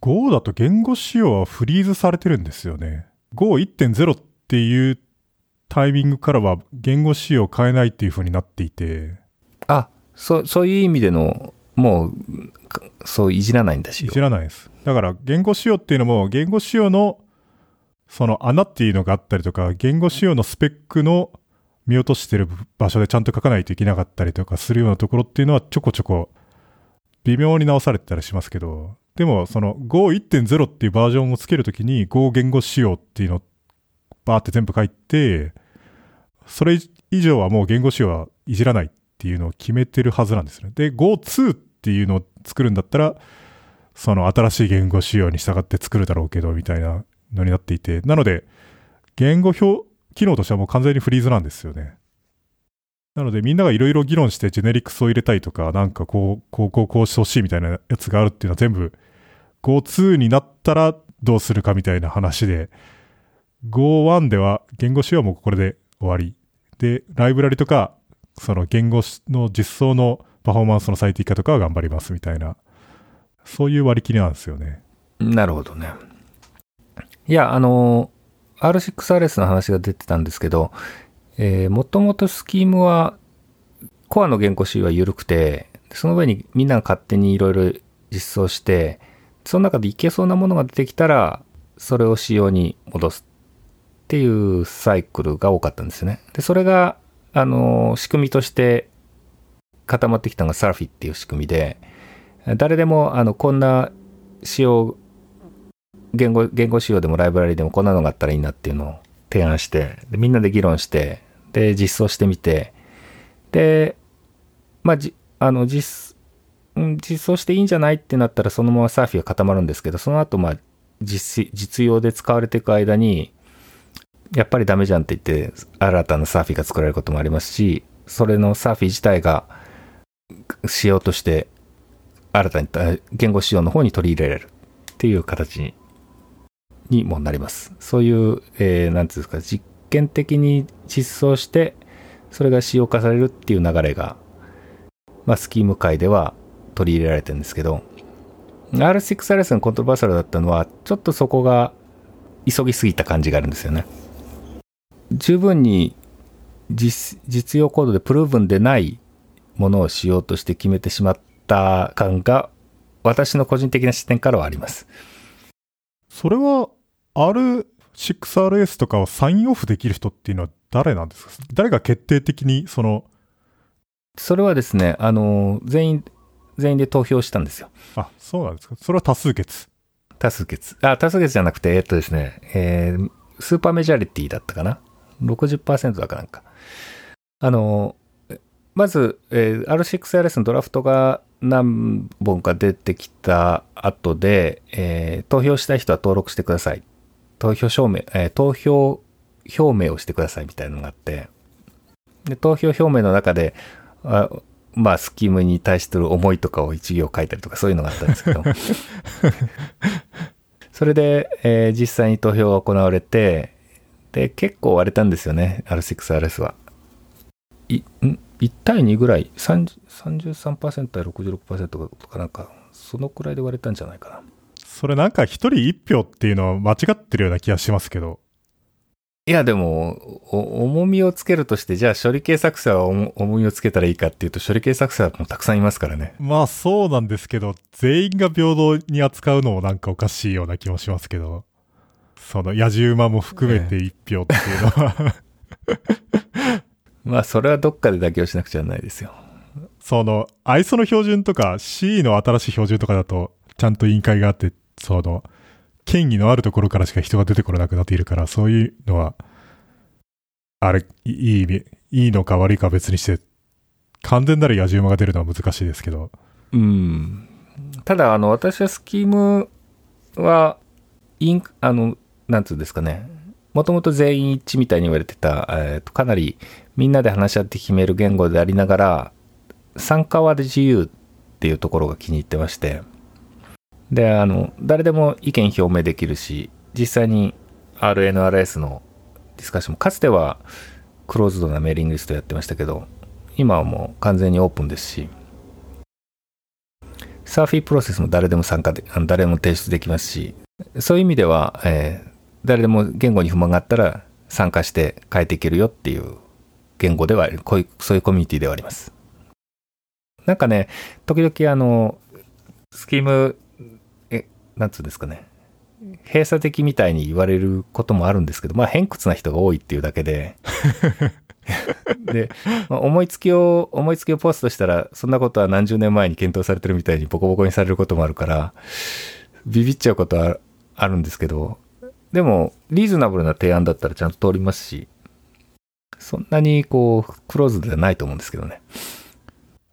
?Go だと言語仕様はフリーズされてるんですよね。Go1.0 っていうタイミングからは言語仕様を変えないっていう風になっていて。あ、そ、そういう意味での、もう、そういじらないんだし。いじらないです。だから言語仕様っていうのも、言語仕様の、その穴っていうのがあったりとか、言語仕様のスペックの見落としてる場所でちゃんと書かないといけなかったりとかするようなところっていうのはちょこちょこ微妙に直されてたりしますけど、でもその Go1.0 っていうバージョンをつけるときに Go 言語仕様っていうのをバーって全部書いて、それ以上はもう言語仕様はいじらないっていうのを決めてるはずなんですね。で、Go2 っていうのを作るんだったら、その新しい言語仕様に従って作るだろうけど、みたいなのになっていて、なので、言語表、機能としてはもう完全にフリーズなんですよね。なのでみんながいろいろ議論してジェネリックスを入れたいとか、なんかこう、こう、こう、こうしてほしいみたいなやつがあるっていうのは全部 Go2 になったらどうするかみたいな話で、Go1 では言語仕様もこれで終わり。で、ライブラリとか、その言語の実装のパフォーマンスの最適化とかは頑張りますみたいな、そういう割り切りなんですよね。なるほどね。いや、あの、R6RS の話が出てたんですけど、えー、もともとスキームは、コアの言語仕様は緩くて、その上にみんなが勝手にいろいろ実装して、その中でいけそうなものが出てきたら、それを仕様に戻すっていうサイクルが多かったんですよね。で、それが、あの、仕組みとして固まってきたのがサーフィっていう仕組みで、誰でも、あの、こんな仕様言語、言語仕様でもライブラリでもこんなのがあったらいいなっていうのを提案して、でみんなで議論して、で、実装してみて、で、まあ、じ、あの、実、実装していいんじゃないってなったらそのままサーフィーが固まるんですけど、その後、まあ、実、実用で使われていく間に、やっぱりダメじゃんって言って、新たなサーフィーが作られることもありますし、それのサーフィー自体が、仕様として、新たに言語仕様の方に取り入れられるっていう形ににもなります。そういう、えー、なんていうんですか、実験的に実装して、それが使用化されるっていう流れが、まあ、スキーム界では取り入れられてるんですけど、R6RS のコントロバーサルだったのは、ちょっとそこが急ぎすぎた感じがあるんですよね。十分に実実用コードでプルーブンでないものをしようとして決めてしまった感が、私の個人的な視点からはあります。それは R6RS とかをサインオフできる人っていうのは誰なんですか？誰が決定的にその。それはですね、あの、全員、全員で投票したんですよ。あ、そうなんですか？それは多数決。多数決。あ、多数決じゃなくて、えっとですね、えー、スーパーメジャリティだったかな？60%だかなんか。あの、まず、えー、R6RS のドラフトが何本か出てきた後で、えー、投票したい人は登録してください。投票証明、えー、投票表明をしてくださいみたいなのがあって、で投票表明の中で、あまあ、スキームに対してる思いとかを一行書いたりとかそういうのがあったんですけど、それで、えー、実際に投票が行われて、で、結構割れたんですよね、R6RS は。い、ん？1対2ぐらい、33%対66%とかなんか、そのくらいで割れたんじゃないかな。それなんか1人1票っていうのは間違ってるような気がしますけど。いや、でも、重みをつけるとして、じゃあ処理系作者は重みをつけたらいいかっていうと、処理系作者もたくさんいますからね。まあそうなんですけど、全員が平等に扱うのもなんかおかしいような気もしますけど、その野獣馬も含めて一票っていうのは、まあそれはどっかで妥協しなくちゃならないですよ。その、ISO の標準とか C の新しい標準とかだと、ちゃんと委員会があって、その、権威のあるところからしか人が出てこなくなっているから、そういうのは、あれ、いい意味、いいのか悪いか別にして、完全なる野獣馬が出るのは難しいですけど。うん。ただ、あの、私はスキームは、イン、あの、なんつうんですかね。もともと全員一致みたいに言われてた、えーと、かなりみんなで話し合って決める言語でありながら、参加は自由っていうところが気に入ってまして、で、あの、誰でも意見表明できるし、実際に RNRS のディスカッションも、かつてはクローズドなメーリングリストやってましたけど、今はもう完全にオープンですし、サーフィープロセスも誰でも参加で、誰でも提出できますし、そういう意味では、えー、誰でも言語に不満があったら参加して変えていけるよっていう言語では、こういう、そういうコミュニティではあります。なんかね、時々あの、スキームなんつうんですかね、閉鎖的みたいに言われることもあるんですけど、まあ偏屈な人が多いっていうだけで、で、まあ、思いつきを、思いつきをポストしたら、そんなことは何十年前に検討されてるみたいにボコボコにされることもあるから、ビビっちゃうことはあるんですけど、でも、リーズナブルな提案だったらちゃんと通りますし、そんなにこう、クローズではないと思うんですけどね。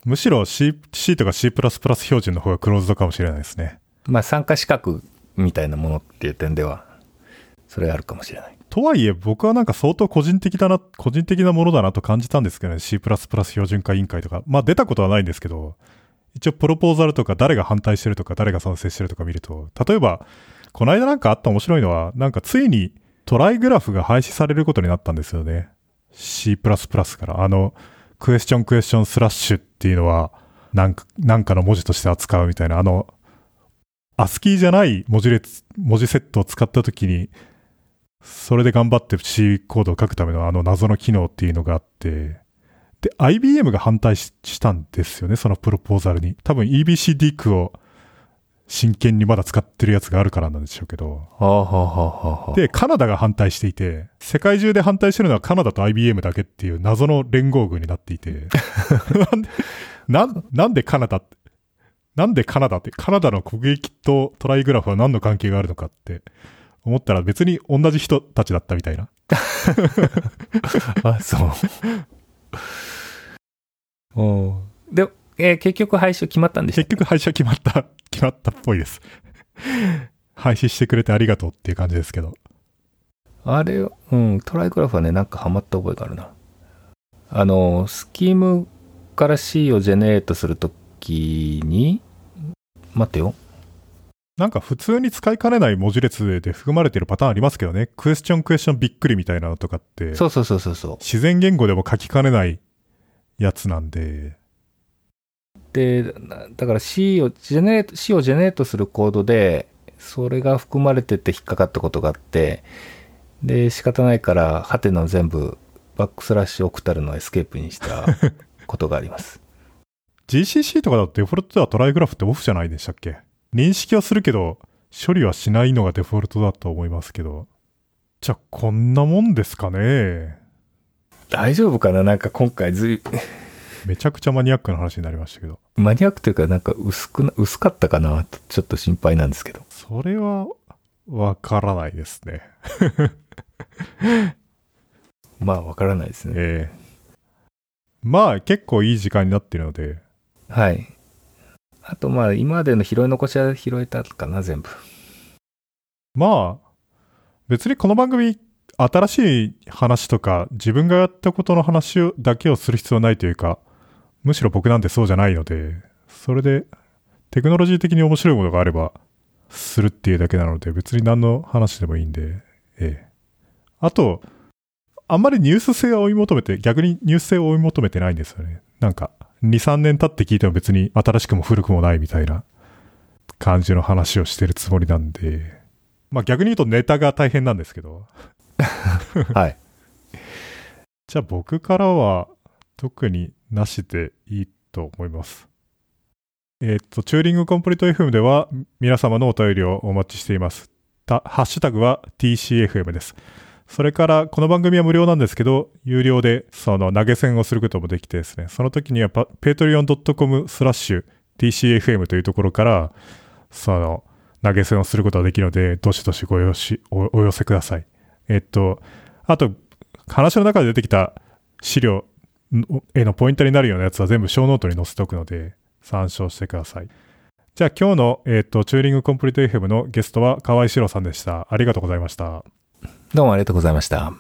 むしろ C, C とか C++ 標準の方がクローズドかもしれないですね。まあ参加資格みたいなものっていう点では、それあるかもしれない。とはいえ、僕はなんか相当個人的だな、個人的なものだなと感じたんですけどね、C++ 標準化委員会とか。まあ出たことはないんですけど、一応プロポーザルとか誰が反対してるとか誰が賛成してるとか見ると、例えば、この間なんかあった面白いのは、なんかついにトライグラフが廃止されることになったんですよね。C++ から。あの、クエスチョンクエスチョンスラッシュっていうのは、なんか、なんかの文字として扱うみたいな、あの、アスキーじゃない文字列、文字セットを使った時に、それで頑張って C コードを書くためのあの謎の機能っていうのがあって、で、IBM が反対したんですよね、そのプロポーザルに。多分 EBCDIC を真剣にまだ使ってるやつがあるからなんでしょうけど。で、カナダが反対していて、世界中で反対してるのはカナダと IBM だけっていう謎の連合軍になっていて、なんで、なんでカナダって、なんでカナダって、カナダの国益とトライグラフは何の関係があるのかって思ったら別に同じ人たちだったみたいな。あ、そう。おで、えー、結局廃止決まったんでし結局廃止は決まった、決まったっぽいです。廃止してくれてありがとうっていう感じですけど。あれ、うん、トライグラフはね、なんかハマった覚えがあるな。あの、スキームから C をジェネレートするときに、待ってよ。なんか普通に使いかねない文字列で含まれてるパターンありますけどね。クエスチョンクエスチョンびっくりみたいなのとかって。そうそうそうそうそう。自然言語でも書きかねないやつなんで。で、だから C をジェネレート、C をジェネレートするコードで、それが含まれてて引っかかったことがあって、で、仕方ないから、ハテナを全部バックスラッシュ octal のエスケープにしたことがあります。GCC とかだとデフォルトでは trigraph ってオフじゃないでしたっけ？認識はするけど、処理はしないのがデフォルトだと思いますけど。じゃあ、こんなもんですかね？大丈夫かな？なんか今回ずい、めちゃくちゃマニアックな話になりましたけど。マニアックというか、なんか薄くな、薄かったかな？と、ちょっと心配なんですけど。それは、わからないですね。まあ、わからないですね。ええまあ、結構いい時間になってるので、はい。あとまあ今までの拾い残しは拾えたかな、全部。まあ、別にこの番組、新しい話とか自分がやったことの話をだけをする必要はないというか、むしろ僕なんてそうじゃないので、それでテクノロジー的に面白いものがあればするっていうだけなので、別に何の話でもいいんで、ええ。あと、あんまりニュース性を追い求めて、逆にニュース性を追い求めてないんですよね。なんか、2、3年経って聞いても別に新しくも古くもないみたいな感じの話をしてるつもりなんで、まあ逆に言うとネタが大変なんですけど。はい。じゃあ僕からは特になしでいいと思います。えっ、と、チューリングコンプリート FM では皆様のお便りをお待ちしています。たハッシュタグは TCFM です。それから、この番組は無料なんですけど、有料でその投げ銭をすることもできてですね、その時には patreon.com スラッシュ TCFM というところから、その投げ銭をすることができるので、どしどしごよしおお寄せください。えっと、あと、話の中で出てきた資料へのポイントになるようなやつは全部 show note に載せておくので、参照してください。じゃあ今日の、えっ、と、チューリングコンプリート FM のゲストは川合史朗さんでした。ありがとうございました。どうもありがとうございました。